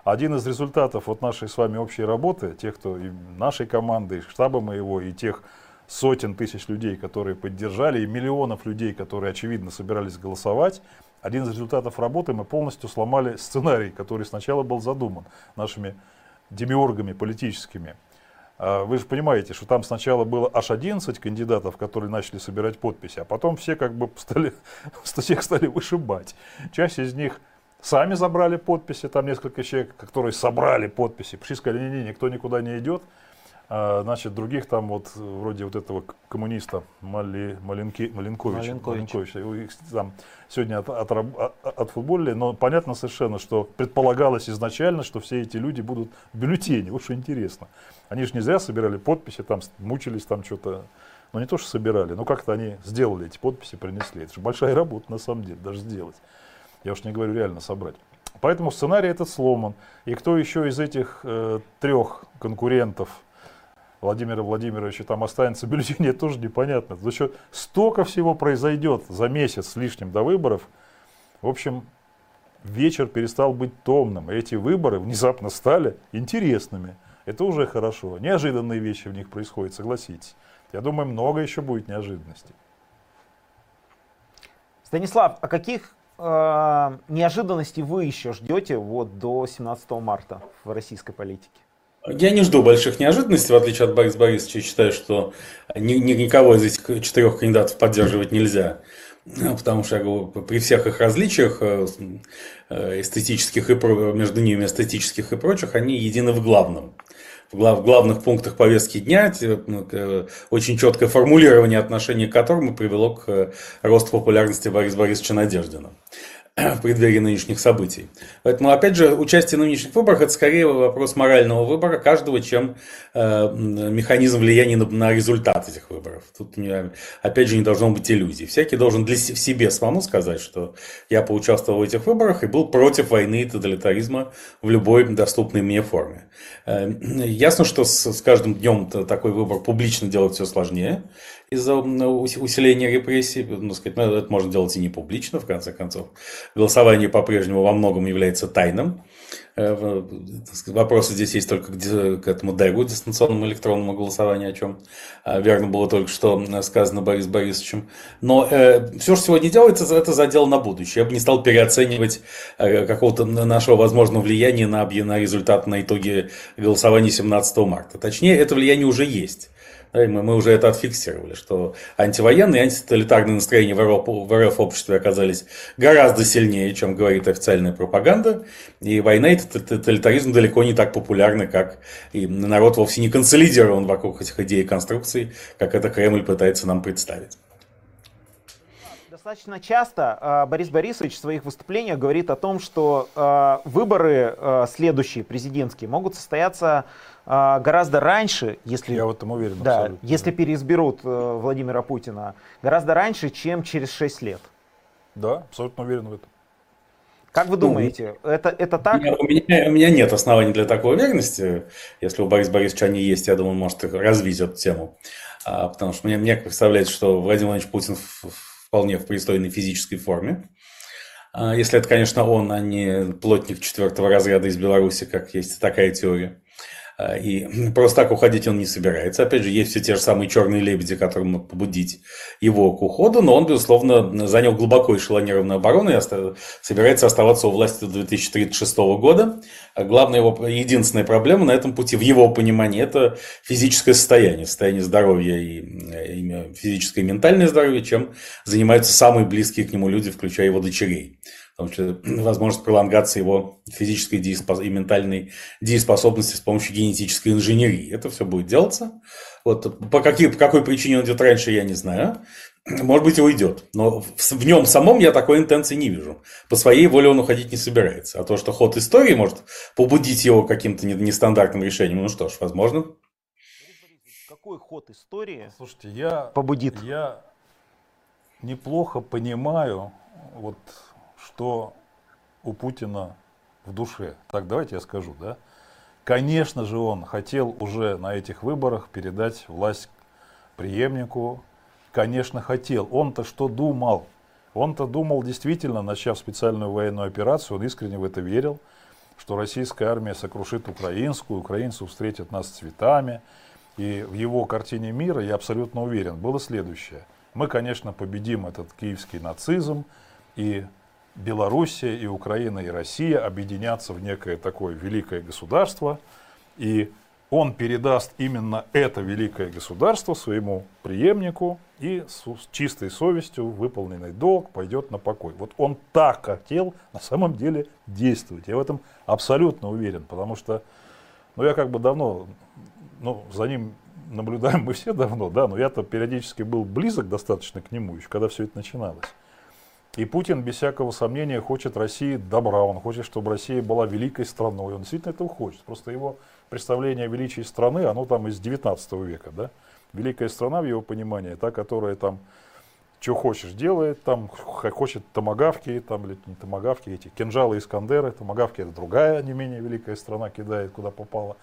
один из результатов вот нашей с вами общей работы, тех, кто и нашей команды, и штаба моего, и тех сотен тысяч людей, которые поддержали, и миллионов людей, которые, очевидно, собирались голосовать, один из результатов работы мы полностью сломали сценарий, который сначала был задуман нашими демиургами политическими. А вы же понимаете, что там сначала было аж 11 кандидатов, которые начали собирать подписи, а потом все как бы стали, всех стали вышибать. Часть из них сами забрали подписи, там несколько человек, которые собрали подписи, пришли сказали, не-не, никто никуда не идет, а, значит, других там вот вроде вот этого коммуниста Мали, Маленки, Маленковича, Маленкович. Маленкович, там сегодня от, от, от, отфутболили, но понятно совершенно, что предполагалось изначально, что все эти люди будут в бюллетене. Вот что интересно. Они же не зря собирали подписи, там мучились, там что-то. Ну не то, что собирали, но как-то они сделали эти подписи, принесли. Это же большая работа на самом деле, даже сделать. Я уж не говорю реально собрать. Поэтому сценарий этот сломан. И кто еще из этих э, трех конкурентов – Владимира Владимировича там останется бюллетень, это тоже непонятно. Потому что столько всего произойдет за месяц с лишним до выборов. В общем, вечер перестал быть томным. И эти выборы внезапно стали интересными. Это уже хорошо. Неожиданные вещи в них происходят, согласитесь. Я думаю, много еще будет неожиданностей. Станислав, а каких э, неожиданностей вы еще ждете вот до 17 марта в российской политике? Я не жду больших неожиданностей, в отличие от Бориса Борисовича. Считаю, что ни, ни, никого из этих четырех кандидатов поддерживать нельзя. Потому что, я говорю, при всех их различиях э, э, эстетических и между ними эстетических и прочих, они едины в главном. В, глав, в главных пунктах повестки дня ну, очень четкое формулирование отношения к которому привело к росту популярности Бориса Борисовича Надеждина. в преддверии нынешних событий. Поэтому, опять же, участие в нынешних выборах – это скорее вопрос морального выбора каждого, чем э, механизм влияния на, на результат этих выборов. Тут, опять же, не должно быть иллюзий. Всякий должен для в себе самому сказать, что я поучаствовал в этих выборах и был против войны и тоталитаризма в любой доступной мне форме. Э, ясно, что с, с каждым днем такой выбор публично делать все сложнее из-за усиления репрессий. Ну, сказать, ну, это можно делать и не публично, в конце концов. Голосование по-прежнему во многом является тайным. Э, вопросы здесь есть только к этому ДЭГу, дистанционному электронному голосованию, о чем э, верно было только что сказано Борис Борисовичем. Но э, все, что сегодня делается, это задел на будущее. Я бы не стал переоценивать э, какого-то нашего возможного влияния на, на результат, на итоги голосования 17 марта. Точнее, это влияние уже есть. Мы, мы уже это отфиксировали, что антивоенные и антитоталитарные настроения в РФ, в РФ обществе оказались гораздо сильнее, чем говорит официальная пропаганда. И война и тоталитаризм далеко не так популярны, как и народ вовсе не консолидирован вокруг этих идей и конструкций, как это Кремль пытается нам представить. Достаточно часто э, Борис Борисович в своих выступлениях говорит о том, что э, выборы э, следующие, президентские, могут состояться а, гораздо раньше, если, Я в этом уверен, да, абсолютно. если переизберут э, Владимира Путина, гораздо раньше, чем через 6 лет. Да, абсолютно уверен в этом. Как вы ну, думаете, ну, это, это так? У меня, у, меня, у меня нет оснований для такой уверенности. Если у Бориса Борисовича они есть, я думаю, он может развить эту тему. А, потому что мне, мне представляется, что Владимир Владимирович Путин в, вполне в пристойной физической форме. А, если это, конечно, он, а не плотник четвертого разряда из Беларуси, как есть такая теория. А, и просто так уходить он не собирается. Опять же, есть все те же самые черные лебеди, которые могут побудить его к уходу, но он, безусловно, занял глубоко эшелонированную оборону и собирается оставаться у власти до 2036 года. А главная его, единственная проблема на этом пути, в его понимании, это физическое состояние, состояние здоровья и, и физическое и ментальное здоровье, чем занимаются самые близкие к нему люди, включая его дочерей том числе возможность пролонгации его физической и ментальной дееспособности с помощью генетической инженерии. Это все будет делаться. Вот по, какие, по какой причине он идет раньше, я не знаю. Может быть, и уйдет. Но в, в нем самом я такой интенции не вижу. По своей воле он уходить не собирается. А то, что ход истории может побудить его каким-то нестандартным решением, ну что ж, возможно. Какой ход истории Слушайте, я, побудит? Я неплохо понимаю вот что у Путина в душе. Так, давайте я скажу, да? Конечно же, он хотел уже на этих выборах передать власть преемнику. Конечно, хотел. Он-то что думал? Он-то думал действительно, начав специальную военную операцию, он искренне в это верил, что российская армия сокрушит украинскую, украинцы встретят нас цветами. И в его картине мира, я абсолютно уверен, было следующее. Мы, конечно, победим этот киевский нацизм, и Белоруссия и Украина и Россия объединятся в некое такое великое государство, и он передаст именно это великое государство своему преемнику и с чистой совестью выполненный долг пойдет на покой. Вот он так хотел на самом деле действовать. Я в этом абсолютно уверен, потому что ну, я как бы давно, ну, за ним наблюдаем мы все давно, да, но я-то периодически был близок достаточно к нему, еще когда все это начиналось. И Путин, без всякого сомнения, хочет России добра, он хочет, чтобы Россия была великой страной, он действительно этого хочет. Просто его представление о величии страны, оно там из 19 века, да. Великая страна, в его понимании, та, которая там что хочешь делает, там хочет томагавки, там или не томагавки, эти кинжалы Искандеры, томагавки это другая не менее великая страна кидает, куда попало.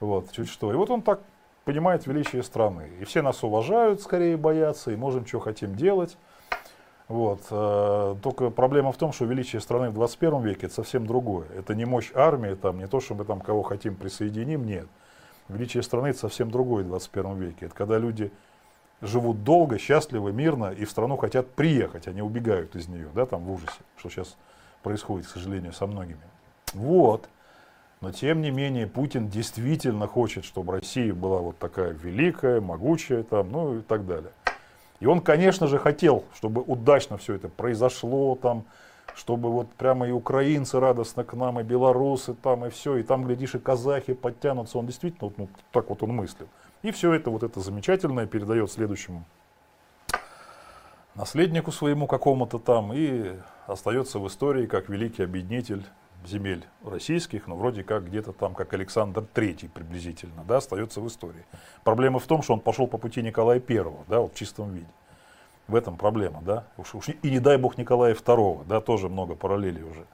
Вот, чуть что. И вот он так понимает величие страны. И все нас уважают, скорее боятся, и можем, что хотим делать. Вот. Э, только проблема в том, что величие страны в 21 веке это совсем другое. Это не мощь армии, там, не то, что мы там кого хотим присоединим, нет. Величие страны это совсем другое в 21 веке. Это когда люди живут долго, счастливо, мирно и в страну хотят приехать, они убегают из нее, да, там в ужасе, что сейчас происходит, к сожалению, со многими. Вот. Но тем не менее Путин действительно хочет, чтобы Россия была вот такая великая, могучая, там, ну и так далее. И он, конечно же, хотел, чтобы удачно все это произошло, там, чтобы вот прямо и украинцы радостно к нам, и белорусы там, и все, и там, глядишь, и казахи подтянутся. Он действительно, ну, так вот он мыслил. И все это, вот это замечательное передает следующему наследнику своему какому-то там, и остается в истории как великий объединитель земель российских, но вроде как где-то там, как Александр III приблизительно, да, остается в истории. Проблема в том, что он пошел по пути Николая I, да, вот в чистом виде. В этом проблема, да. Уж, уж, и не дай бог Николая II, да, тоже много параллелей уже.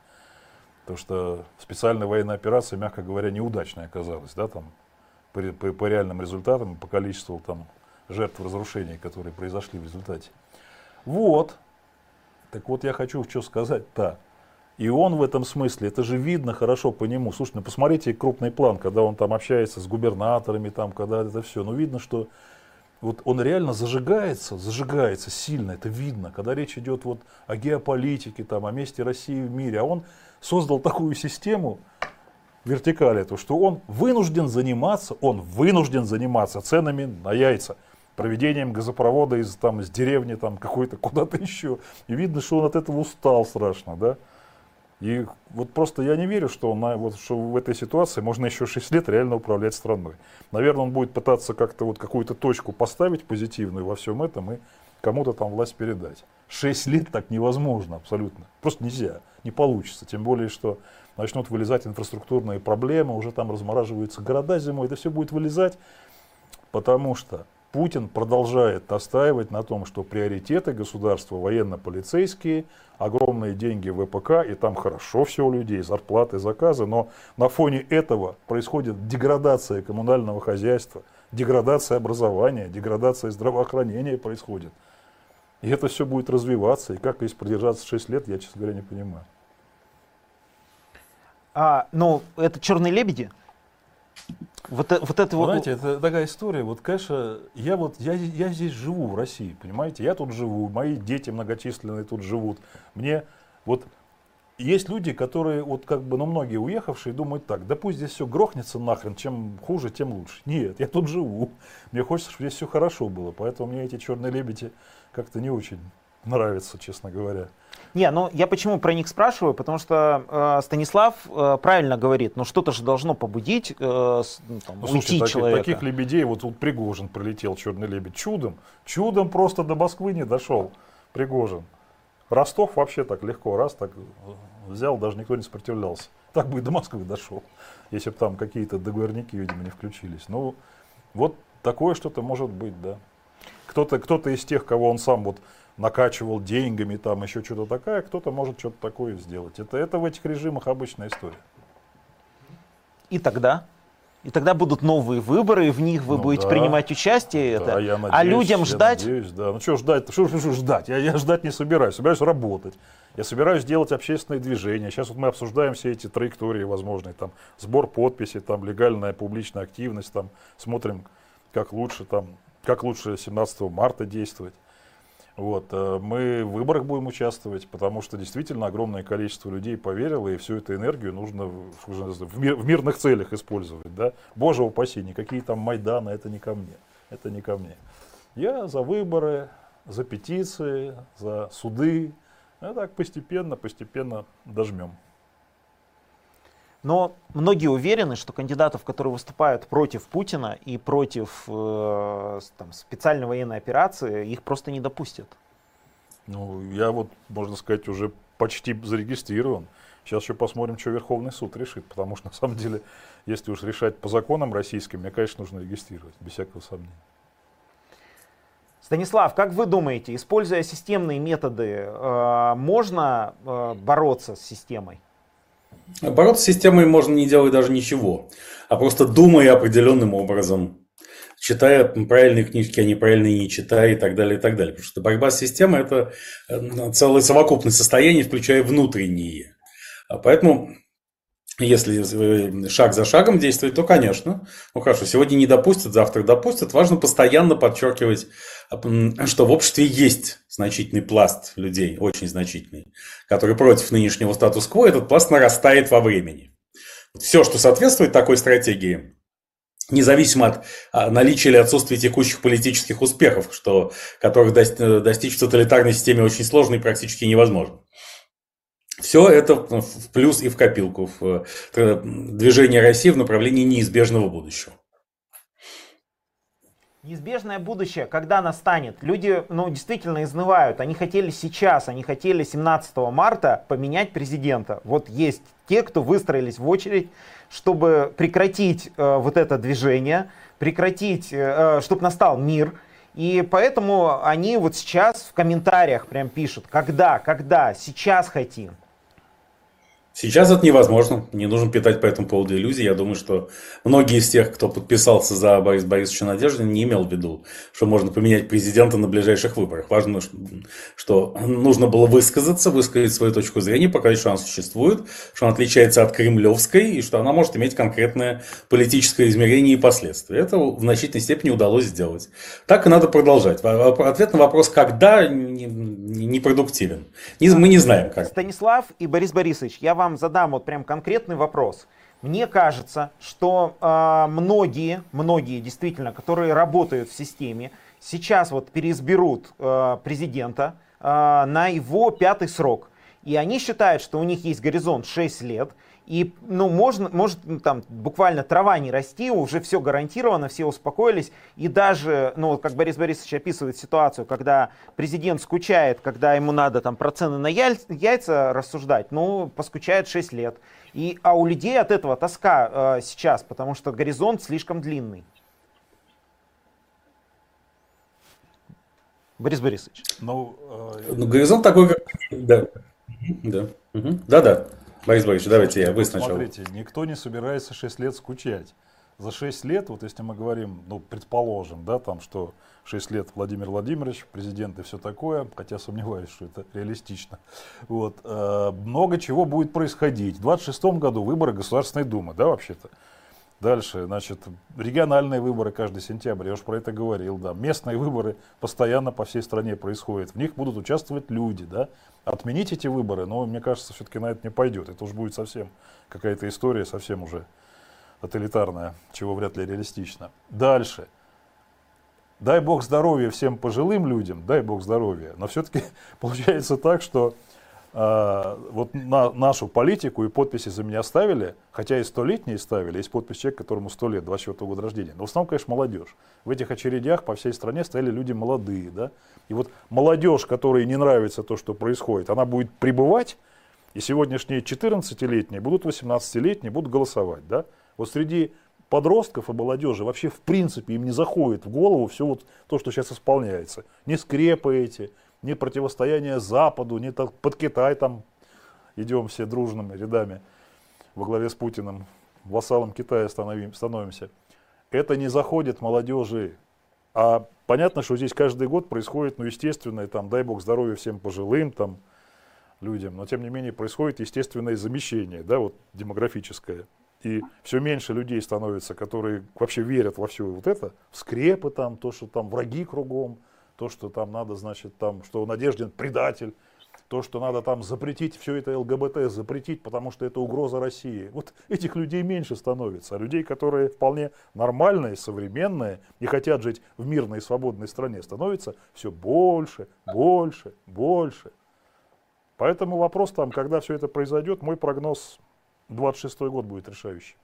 Потому что специальная военная операция, мягко говоря, неудачная оказалась, да, там, по, по, по реальным результатам, по количеству там жертв разрушений, которые произошли в результате. Вот. Так вот я хочу что сказать-то. И он в этом смысле, это же видно хорошо по нему. Слушайте, ну посмотрите крупный план, когда он там общается с губернаторами, там, когда это все. Ну видно, что вот он реально зажигается, зажигается сильно, это видно, когда речь идет вот о геополитике, там, о месте России в мире. А он создал такую систему, вертикали эту, что он вынужден заниматься, он вынужден заниматься ценами на яйца проведением газопровода из, там, из деревни там, какой-то куда-то еще. И видно, что он от этого устал страшно, да. И вот просто я не верю, что, на, вот, что в этой ситуации можно еще 6 лет реально управлять страной. Наверное, он будет пытаться как-то вот какую-то точку поставить позитивную во всем этом и кому-то там власть передать. 6 лет так невозможно абсолютно. Просто нельзя, не получится. Тем более, что начнут вылезать инфраструктурные проблемы, уже там размораживаются города зимой, это все будет вылезать, потому что Путин продолжает настаивать на том, что приоритеты государства военно-полицейские, огромные деньги в ВПК, и там хорошо все у людей, зарплаты, заказы, но на фоне этого происходит деградация коммунального хозяйства, деградация образования, деградация здравоохранения происходит. И это все будет развиваться, и как здесь продержаться 6 лет, я, честно говоря, не понимаю. А, ну, это черные лебеди? Вот, э, вот это вот... Знаете, это такая история. Вот, конечно, я вот я, я здесь живу в России, понимаете? Я тут живу, мои дети многочисленные тут живут. Мне вот есть люди, которые вот как бы, ну многие уехавшие думают так, да пусть здесь все грохнется нахрен, чем хуже, тем лучше. Нет, я тут живу. Мне хочется, чтобы здесь все хорошо было, поэтому мне эти черные лебеди как-то не очень нравятся, честно говоря. Не, ну я почему про них спрашиваю, потому что э, Станислав э, правильно говорит, но что-то же должно побудить э, ну, там, ну, уйти слушай, человека. Таких лебедей, вот тут Пригожин прилетел, черный лебедь, чудом, чудом просто до Москвы не дошел Пригожин. Ростов вообще так легко, раз так взял, даже никто не сопротивлялся. Так бы и до Москвы дошел, если бы там какие-то договорники, видимо, не включились. Ну, вот такое что-то может быть, да. Кто-то кто из тех, кого он сам вот накачивал деньгами, там еще что-то такое, кто-то может что-то такое сделать. Это, это в этих режимах обычная история. И тогда? И тогда будут новые выборы, и в них вы ну, будете да, принимать участие. Да, это. Я а надеюсь, а людям ждать? Надеюсь, да. Ну что ждать? Что, что, что ждать? Я, я ждать не собираюсь. Собираюсь работать. Я собираюсь делать общественные движения. Сейчас вот мы обсуждаем все эти траектории возможные. Там сбор подписей, там легальная публичная активность. Там смотрим, как лучше, там, как лучше 17 марта действовать. Вот, э, мы в выборах будем участвовать, потому что действительно огромное количество людей поверило, и всю эту энергию нужно в, мир, в мирных целях использовать. Да? Боже упаси, никакие там Майданы, это не ко мне. Это не ко мне. Я за выборы, за петиции, за суды. А так постепенно, постепенно дожмем. Но многие уверены, что кандидатов, которые выступают против Путина и против э, там, специальной военной операции, их просто не допустят. Ну, я вот, можно сказать, уже почти зарегистрирован. Сейчас еще посмотрим, что Верховный суд решит, потому что, на самом деле, если уж решать по законам российским, мне, конечно, нужно регистрировать, без всякого сомнения. Станислав, как вы думаете, используя системные методы, э, можно э, бороться с системой? Бороться с системой можно не делать даже ничего, а просто думая определенным образом, читая правильные книжки, а неправильные не читая и так далее, и так далее. Потому что борьба с системой – это э, целое совокупность состояний, включая внутренние. А поэтому если шаг за шагом действовать, то, конечно, ну хорошо, сегодня не допустят, завтра допустят. Важно постоянно подчеркивать, что в обществе есть значительный пласт людей, очень значительный, который против нынешнего статус-кво, этот пласт нарастает во времени. Все, что соответствует такой стратегии, независимо от а, наличия или отсутствия текущих политических успехов, что, которых достичь в тоталитарной системе очень сложно и практически невозможно. Все это в плюс и в копилку, в э, движение России в направлении неизбежного будущего. Неизбежное будущее, когда настанет? Люди, ну, действительно изнывают. Они хотели сейчас, они хотели 17 марта поменять президента. Вот есть те, кто выстроились в очередь, чтобы прекратить э, вот это движение, прекратить, э, э чтобы настал мир. И поэтому они вот сейчас в комментариях прям пишут, когда, когда, сейчас хотим. Сейчас это невозможно, не нужно питать по этому поводу иллюзий. Я думаю, что многие из тех, кто подписался за Бориса Борисовича Надеждина, не имел в виду, что можно поменять президента на ближайших выборах. Важно, что нужно было высказаться, высказать свою точку зрения, показать, что она существует, что она отличается от кремлевской и что она может иметь конкретное политическое измерение и последствия. Это в значительной степени удалось сделать. Так и надо продолжать. Ответ на вопрос, когда, непродуктивен. Мы не знаем, как. Станислав и Борис Борисович, я вам вам задам вот прям конкретный вопрос. Мне кажется, что э, многие, многие действительно, которые работают в системе, сейчас вот переизберут э, президента э, на его пятый срок. И они считают, что у них есть горизонт 6 лет, и, ну, можно, может, ну, там, буквально трава не расти, уже все гарантировано, все успокоились. И даже, ну, как Борис Борисович описывает ситуацию, когда президент скучает, когда ему надо там про цены на яйца рассуждать, ну, поскучает 6 лет. И, а у людей от этого тоска э, сейчас, потому что горизонт слишком длинный. Борис Борисович. Ну, э... ну горизонт такой, как... Да. Да. Угу. Да-да. Борис Борисович, давайте я, вы сначала. Смотрите, никто не собирается 6 лет скучать. За 6 лет, вот если мы говорим, ну, предположим, да, там, что 6 лет Владимир Владимирович, президент и все такое, хотя сомневаюсь, что это реалистично, вот, э, много чего будет происходить. В 26 году выборы Государственной Думы, да, вообще-то. Дальше, значит, региональные выборы каждый сентябрь, я уж про это говорил, да. Местные выборы постоянно по всей стране происходят. В них будут участвовать люди, да. Отменить эти выборы, но мне кажется, все-таки на это не пойдет. Это уж будет совсем какая-то история, совсем уже тоталитарная, чего вряд ли реалистично. Дальше. Дай бог здоровья всем пожилым людям, дай бог здоровья. Но все-таки получается так, что а, вот на нашу политику и подписи за меня ставили, хотя и столетние ставили, есть подпись человека, которому сто лет, 24 года рождения. Но в основном, конечно, молодежь. В этих очередях по всей стране стояли люди молодые. Да? И вот молодежь, которой не нравится то, что происходит, она будет пребывать, и сегодняшние 14-летние будут 18-летние, будут голосовать. Да? Вот среди подростков и молодежи вообще в принципе им не заходит в голову все вот то, что сейчас исполняется. Не скрепы эти, ни противостояние Западу, ни так, под Китай там идем все дружными рядами во главе с Путиным, вассалом Китая становим, становимся. Это не заходит молодежи. А понятно, что здесь каждый год происходит, ну, естественное, там, дай бог здоровья всем пожилым, там, людям, но тем не менее происходит естественное замещение, да, вот демографическое. И все меньше людей становится, которые вообще верят во все вот это, в скрепы там, то, что там враги кругом, то, что там надо, значит, там, что Надеждин предатель, то, что надо там запретить все это ЛГБТ, запретить, потому что это угроза России. Вот этих людей меньше становится. А людей, которые вполне нормальные, современные и хотят жить в мирной и свободной стране, становится все больше, больше, больше. Поэтому вопрос там, когда все это произойдет, мой прогноз 26 год будет решающий.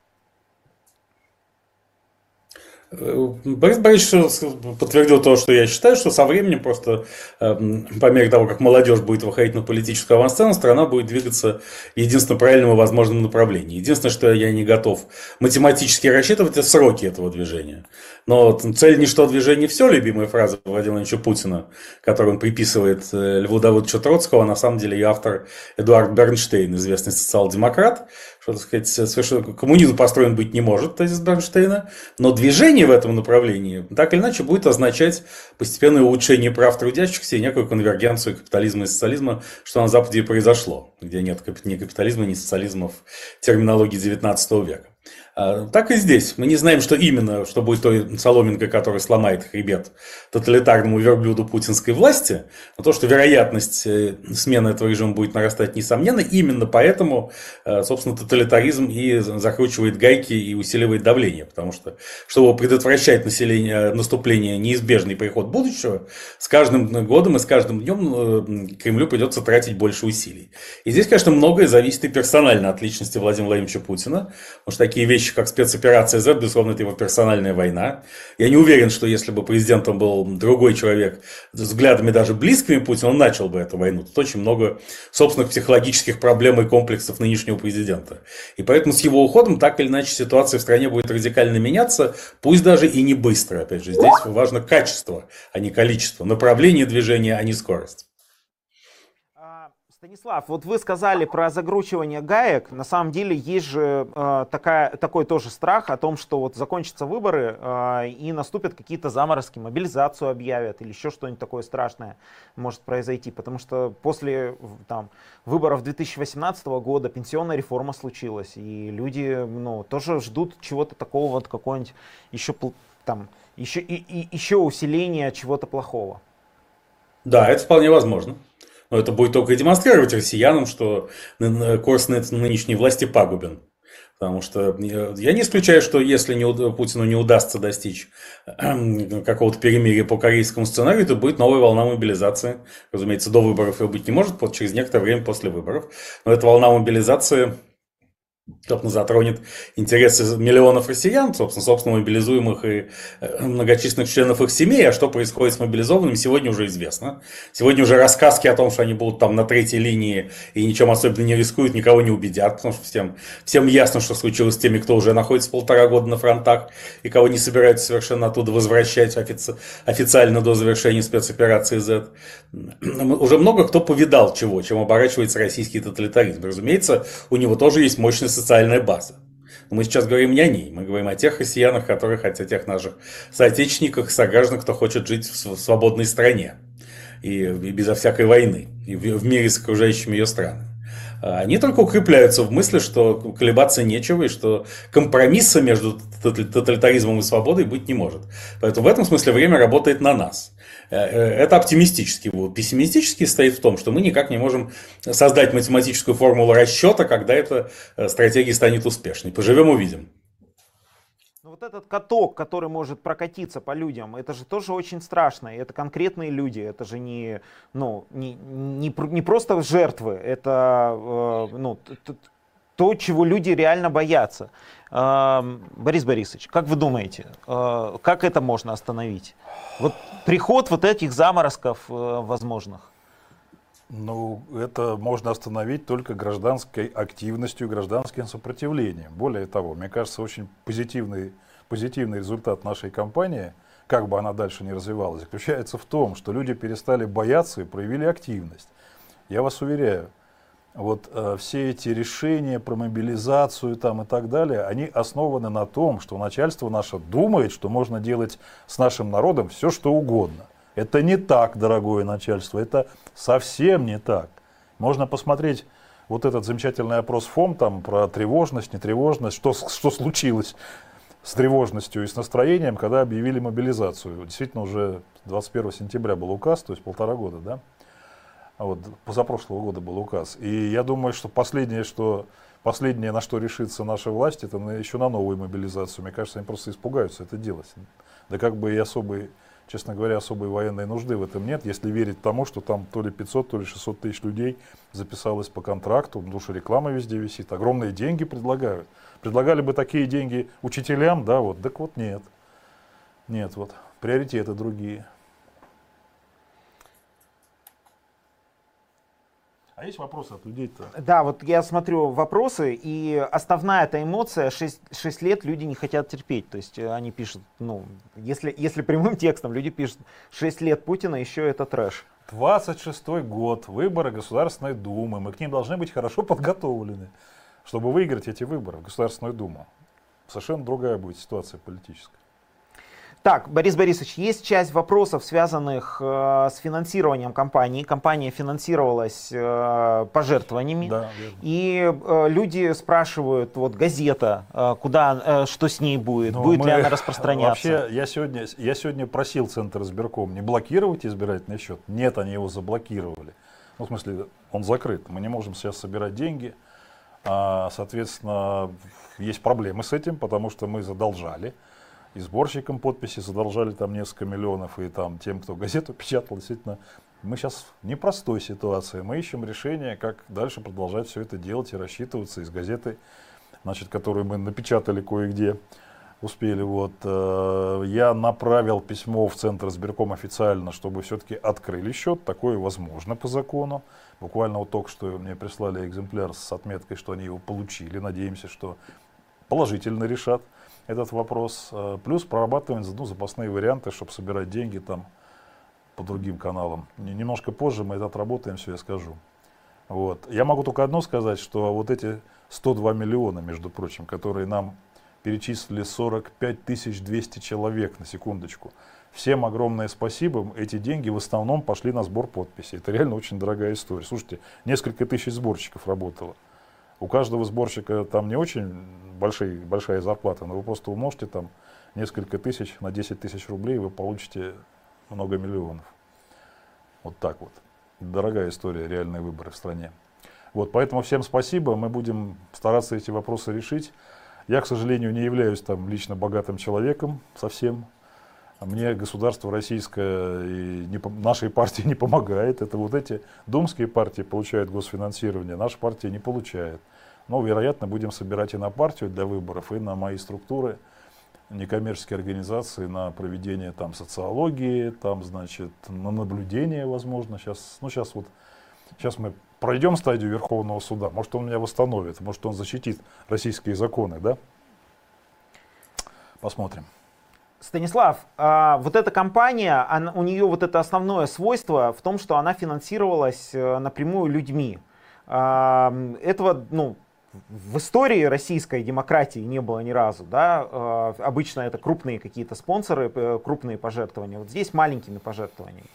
Борис Борисович подтвердил то, что я считаю, что со временем просто эм, по мере того, как молодежь будет выходить на политическую авансцену, страна будет двигаться единственно правильном и возможном направлении. Единственное, что я не готов математически рассчитывать, это сроки этого движения. Но цель ничто движение все, любимая фраза Владимира Владимировича Путина, которую он приписывает э, Льву Давыдовичу Троцкого, на самом деле и автор Эдуард Бернштейн, известный социал-демократ, что, так сказать, совершенно коммунизм построен быть не может, тезис Бернштейна, но движение в этом направлении так или иначе будет означать постепенное улучшение прав трудящихся и некую конвергенцию капитализма и социализма, что на Западе и произошло, где нет ни капитализма, ни социализма в терминологии XIX века. А, так и здесь. Мы не знаем, что именно, что будет той соломинкой, которая сломает хребет тоталитарному верблюду путинской власти. Но то, что вероятность э, смены этого режима будет нарастать, несомненно. Именно поэтому, э, собственно, тоталитаризм и закручивает гайки и усиливает давление. Потому что, чтобы предотвращать население, наступление, неизбежный приход будущего, с каждым годом и с каждым днем э, Кремлю придется тратить больше усилий. И здесь, конечно, многое зависит и персонально от личности Владимира Владимировича Путина. Потому что такие вещи, как спецоперация Z, безусловно, это его персональная война. Я не уверен, что если бы президентом был другой человек с взглядами даже близкими Путину, он начал бы эту войну. Тут очень много собственных психологических проблем и комплексов нынешнего президента. И поэтому с его уходом так или иначе ситуация в стране будет радикально меняться, пусть даже и не быстро. Опять же, здесь важно качество, а не количество, направление движения, а не скорость. Станислав, вот вы сказали про загручивание гаек. На самом деле есть же э, такая, такой тоже страх о том, что вот закончатся выборы э, и наступят какие-то заморозки, мобилизацию объявят или еще что-нибудь такое страшное может произойти. Потому что после там, выборов 2018 года пенсионная реформа случилась, и люди ну, тоже ждут чего-то такого, вот какого-нибудь еще, там, еще, и, и, еще усиления чего-то плохого. Да, это вполне возможно. Но это будет только демонстрировать россиянам, что курс нынешней власти пагубен. Потому что я не исключаю, что если не, Путину не удастся достичь какого-то перемирия по корейскому сценарию, то будет новая волна мобилизации. Разумеется, до выборов ее быть не может, через некоторое время после выборов. Но эта волна мобилизации собственно, затронет интересы миллионов россиян, собственно, собственно, мобилизуемых и э, многочисленных членов их семей. А что происходит с мобилизованными, сегодня уже известно. Сегодня уже рассказки о том, что они будут там на третьей линии и ничем особенно не рискуют, никого не убедят, потому что всем, всем ясно, что случилось с теми, кто уже находится полтора года на фронтах и кого не собираются совершенно оттуда возвращать офици- официально до завершения спецоперации Z. Уже много кто повидал чего, чем оборачивается российский тоталитаризм. Разумеется, у него тоже есть мощный социальная база. Мы сейчас говорим не о ней, мы говорим о тех россиянах, которые хотят, тех наших соотечественниках, согражданах, кто хочет жить в свободной стране и, и безо всякой войны, и в, в мире с окружающими ее странами. А они только укрепляются в мысли, что колебаться нечего, и что компромисса между тоталитаризмом и свободой быть не может. Поэтому в этом смысле время работает на нас. Э, э, это оптимистический вывод. Пессимистический стоит в том, что мы никак не можем создать математическую формулу расчета, когда эта э, стратегия станет успешной. Поживем, увидим. Но вот этот каток, который может прокатиться по людям, это же тоже очень страшно. И это конкретные люди, это же не, ну, не, не, не просто жертвы, это э, ну, то, чего люди реально боятся. Борис Борисович, как вы думаете, э, как это можно остановить? Вот приход вот этих заморозков э, возможных. Ну, это можно остановить только гражданской активностью, гражданским сопротивлением. Более того, мне кажется, очень позитивный, позитивный результат нашей кампании, как бы она дальше не развивалась, заключается в том, что люди перестали бояться и проявили активность. Я вас уверяю, вот э, все эти решения про мобилизацию там и так далее, они основаны на том, что начальство наше думает, что можно делать с нашим народом все, что угодно. Это не так, дорогое начальство, это совсем не так. Можно посмотреть вот этот замечательный опрос ФОМ там про тревожность, нетревожность, что, что случилось с тревожностью и с настроением, когда объявили мобилизацию. Действительно, уже 21 сентября был указ, то есть полтора года, да? А вот, позапрошлого года был указ. И я думаю, что последнее, что последнее, на что решится наша власть, это на, еще на новую мобилизацию. Мне кажется, они просто испугаются это делать. Да как бы и особой, честно говоря, особой военной нужды в этом нет, если верить тому, что там то ли 500, то ли 600 тысяч людей записалось по контракту, потому что реклама везде висит, огромные деньги предлагают. Предлагали бы такие деньги учителям, да, вот, так вот нет. Нет, вот, приоритеты другие. А есть вопросы от людей-то? Да, вот я смотрю вопросы, и основная эта эмоция, 6, 6 лет люди не хотят терпеть. То есть э, они пишут, ну, если, если прямым текстом, люди пишут, 6 лет Путина, еще это трэш. 26 год, выборы Государственной Думы, мы к ним должны быть хорошо подготовлены, чтобы выиграть эти выборы в Государственную Думу. Совершенно другая будет ситуация политическая. Так, Борис Борисович, есть часть вопросов, связанных э, с финансированием компании. Компания финансировалась э, пожертвованиями. Да, И э, люди спрашивают, вот газета, э, куда, э, что с ней будет, Но будет мы, ли она распространяться. Вообще, я сегодня, я сегодня просил Центр избирком не блокировать избирательный счет. Нет, они его заблокировали. Ну, в смысле, он закрыт. Мы не можем сейчас собирать деньги. А, соответственно, есть проблемы с этим, потому что мы задолжали и сборщикам подписи задолжали там несколько миллионов, и там тем, кто газету печатал, действительно, мы сейчас в непростой ситуации. Мы ищем решение, как дальше продолжать все это делать и рассчитываться из газеты значит, которую мы напечатали кое-где, успели. Вот, э, я направил письмо в Центр сберком официально, чтобы все-таки открыли счет. Такое возможно по закону. Буквально вот только что мне прислали экземпляр с отметкой, что они его получили. Надеемся, что положительно решат этот вопрос. Э, плюс прорабатываем ну, запасные варианты, чтобы собирать деньги там по другим каналам. Немножко позже мы это отработаем, все я скажу. Вот. Я могу только одно сказать, что вот эти 102 миллиона, между прочим, которые нам перечислили 45 200 человек, на секундочку. Всем огромное спасибо. Эти деньги в основном пошли на сбор подписей. Это реально очень дорогая история. Слушайте, несколько тысяч сборщиков работало. У каждого сборщика там не очень большой, большая зарплата, но вы просто умножьте там несколько тысяч на 10 тысяч рублей, вы получите много миллионов. Вот так вот. Дорогая история, реальные выборы в стране. Вот, поэтому всем спасибо, мы будем стараться эти вопросы решить. Я, к сожалению, не являюсь там лично богатым человеком совсем. Мне государство российское и не, нашей партии не помогает. Это вот эти думские партии получают госфинансирование, наша партия не получает. Но, вероятно, будем собирать и на партию для выборов, и на мои структуры – некоммерческие организации на проведение там социологии, там, значит, на наблюдение, возможно. Сейчас, ну, сейчас вот, сейчас мы пройдем стадию Верховного суда, может, он меня восстановит, может, он защитит российские законы, да? Посмотрим. Станислав, а вот эта компания, она, у нее вот это основное свойство в том, что она финансировалась э, напрямую людьми. А, этого, ну, в истории российской демократии не было ни разу, да, э, обычно это крупные какие-то спонсоры, э, крупные пожертвования, вот здесь маленькими пожертвованиями.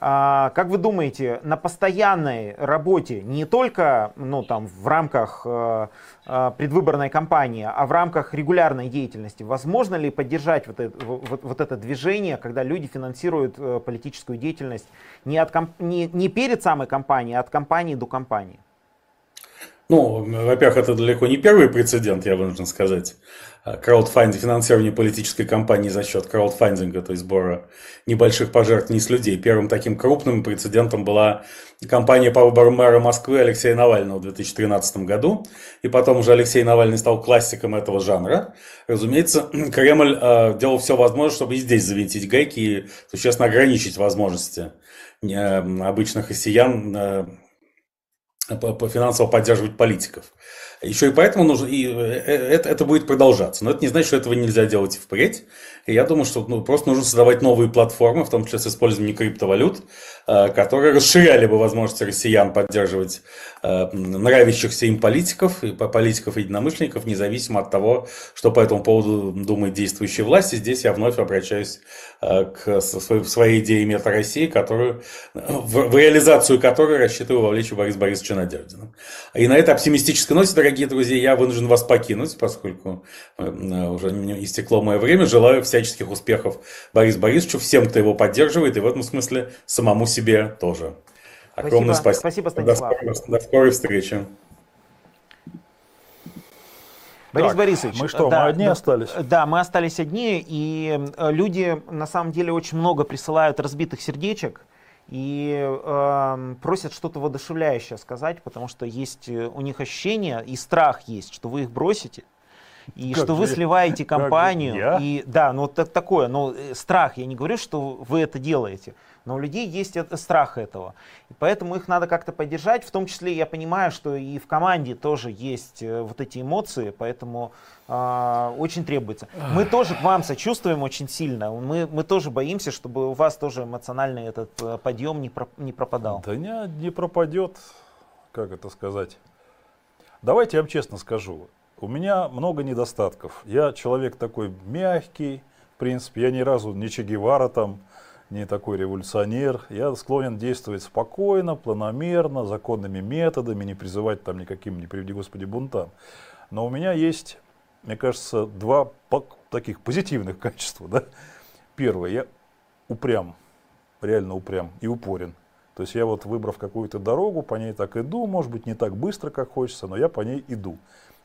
А, как вы думаете, на постоянной работе, не только ну, там, в рамках э, предвыборной кампании, а в рамках регулярной деятельности, возможно ли поддержать вот это, вот, вот это движение, когда люди финансируют политическую деятельность не, от, не, не перед самой кампанией, а от кампании до кампании? Ну, во-первых, это далеко не первый прецедент, я вынужден сказать. А, краудфандинг, финансирование политической кампании за счет краудфандинга, то есть сбора небольших пожертвований с людей. Первым таким крупным прецедентом была кампания по выбору мэра Москвы Алексея Навального в 2013 году. И потом уже Алексей Навальный стал классиком этого жанра. Разумеется, Кремль э, делал все возможное, чтобы и здесь завинтить гайки и существенно ограничить возможности э, обычных россиян э, финансово поддерживать политиков. Еще и поэтому нужно, и э, это, это будет продолжаться. Но это не значит, что этого нельзя делать впредь. И я думаю, что ну, просто нужно создавать новые платформы, в том числе с использованием криптовалют, э, которые расширяли бы возможности россиян поддерживать э, нравящихся им политиков, и политиков и единомышленников, независимо от того, что по этому поводу думает действующая власть. И здесь я вновь обращаюсь к своей идее «Мета России», которую, в, в реализацию которой рассчитываю вовлечь Борис Борисовича Надеждина. И на этой оптимистической ноте, дорогие друзья, я вынужден вас покинуть, поскольку уже истекло мое время. Желаю всяческих успехов Борис Борисовичу, всем, кто его поддерживает, и в этом смысле самому себе тоже. Огромное спасибо. Спасибо, Станислав. До скорой, до скорой встречи. Борис так, Борисович, мы что, да, мы одни да, остались? Да, мы остались одни, и э, люди на самом деле очень много присылают разбитых сердечек и э, просят что-то воодушевляющее сказать, потому что есть э, у них ощущение и страх есть, что вы их бросите, и как что вы сливаете компанию. Я? И да, ну так, такое, ну э, страх, я не говорю, что вы это делаете, но у людей есть это, страх этого. И поэтому их надо как-то поддержать, в том числе я понимаю, что и в команде тоже есть э, вот эти эмоции, поэтому э, очень требуется. Мы тоже к вам сочувствуем очень сильно, мы, мы тоже боимся, чтобы у вас тоже эмоциональный этот э, подъем не, про, не пропадал. Да не, не пропадет, как это сказать. Давайте я вам честно скажу. У меня много недостатков. Я человек такой мягкий, в принципе, я ни разу не Че Гевара там, не такой революционер. Я склонен действовать спокойно, планомерно, законными методами, не призывать там никаким, не приведи Господи, бунтам. Но у меня есть, мне кажется, два таких позитивных качества. Да? Первое, я упрям, реально упрям и упорен. То есть я вот выбрав какую-то дорогу, по ней так иду, может быть не так быстро, как хочется, но я по ней иду.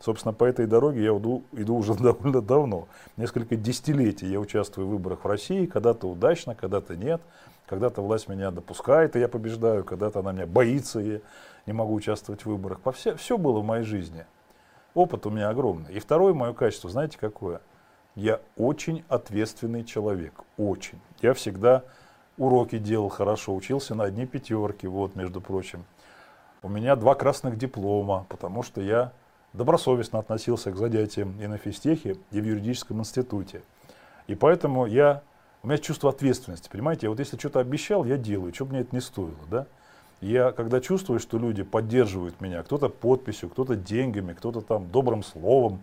Собственно, по этой дороге я иду, иду уже довольно давно. Несколько десятилетий я участвую в выборах в России, когда-то удачно, когда-то нет. Когда-то власть меня допускает, и я побеждаю, когда-то она меня боится, и я не могу участвовать в выборах. Все, все было в моей жизни. Опыт у меня огромный. И второе мое качество, знаете какое? Я очень ответственный человек. Очень. Я всегда уроки делал хорошо, учился на одни пятерки, вот, между прочим. У меня два красных диплома, потому что я добросовестно относился к занятиям и на физтехе, и в юридическом институте. И поэтому я, у меня чувство ответственности, понимаете? Я вот если что-то обещал, я делаю, что бы мне это не стоило, да? Я, когда чувствую, что люди поддерживают меня, кто-то подписью, кто-то деньгами, кто-то там добрым словом,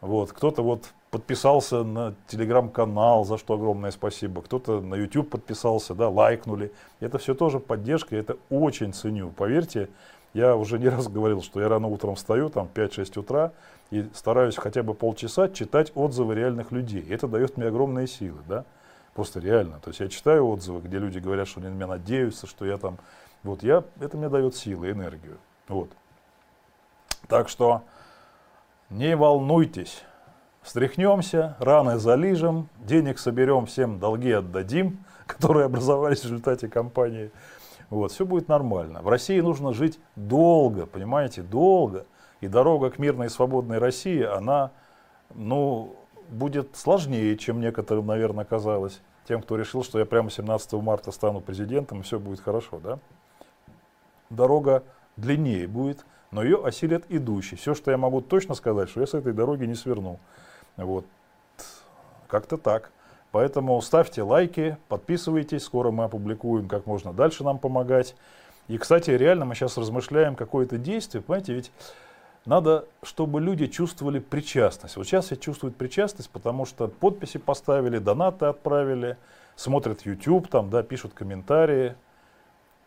вот, кто-то вот подписался на телеграм-канал, за что огромное спасибо, кто-то на YouTube подписался, да, лайкнули. Это все тоже поддержка, это очень ценю. Поверьте, я уже не раз говорил, что я рано утром встаю, там 5-6 утра, и стараюсь хотя бы полчаса читать отзывы реальных людей. Это дает мне огромные силы, да, просто реально. То есть я читаю отзывы, где люди говорят, что они на меня надеются, что я там, вот я, это мне дает силы, энергию, вот. Так что не волнуйтесь, встряхнемся, раны залижем, денег соберем, всем долги отдадим, которые образовались в результате кампании. Вот, все будет нормально. В России нужно жить долго, понимаете, долго. И дорога к мирной и свободной России, она, ну, будет сложнее, чем некоторым, наверное, казалось. Тем, кто решил, что я прямо 17 марта стану президентом, и все будет хорошо, да? Дорога длиннее будет, но ее осилят идущие. Все, что я могу точно сказать, что я с этой дороги не сверну. Вот. Как-то так. Поэтому ставьте лайки, подписывайтесь, скоро мы опубликуем, как можно дальше нам помогать. И, кстати, реально мы сейчас размышляем какое-то действие, понимаете, ведь надо, чтобы люди чувствовали причастность. Вот сейчас все чувствуют причастность, потому что подписи поставили, донаты отправили, смотрят YouTube, там, да, пишут комментарии.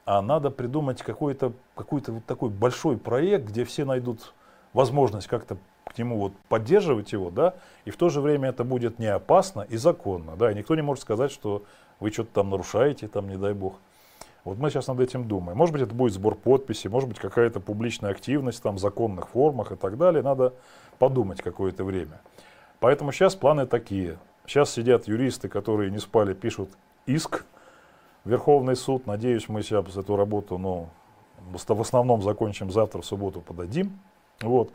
А надо придумать какой-то какой вот такой большой проект, где все найдут возможность как-то к нему вот поддерживать его, да, и в то же время это будет не опасно и законно, да, и никто не может сказать, что вы что-то там нарушаете, там, не дай бог. Вот мы сейчас над этим думаем. Может быть, это будет сбор подписей, может быть, какая-то публичная активность там, в законных формах и так далее. Надо подумать какое-то время. Поэтому сейчас планы такие. Сейчас сидят юристы, которые не спали, пишут иск в Верховный суд. Надеюсь, мы сейчас эту работу, ну, в основном закончим завтра, в субботу подадим. Вот.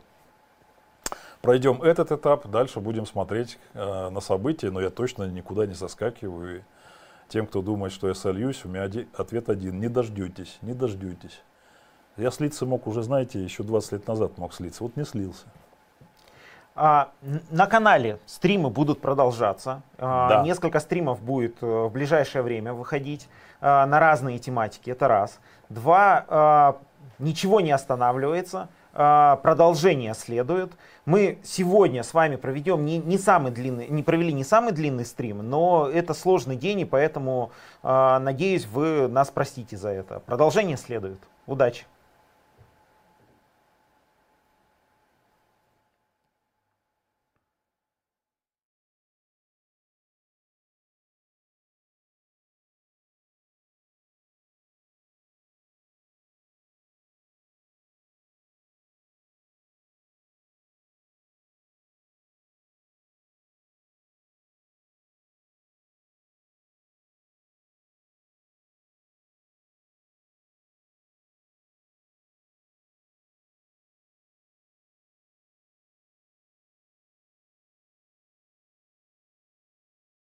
Пройдем этот этап, дальше будем смотреть э, на события, но я точно никуда не соскакиваю. И тем, кто думает, что я сольюсь, у меня один, ответ один. Не дождетесь, не дождетесь. Я слиться мог уже, знаете, еще 20 лет назад мог слиться. Вот не слился. А, на канале стримы будут продолжаться. А, да. Несколько стримов будет э, в ближайшее время выходить а, на разные тематики. Это раз. Два. А, ничего не останавливается. А, продолжение следует. Мы сегодня с вами проведем не, не самый длинный, не провели не самый длинный стрим, но это сложный день, и поэтому, э, надеюсь, вы нас простите за это. Продолжение следует. Удачи!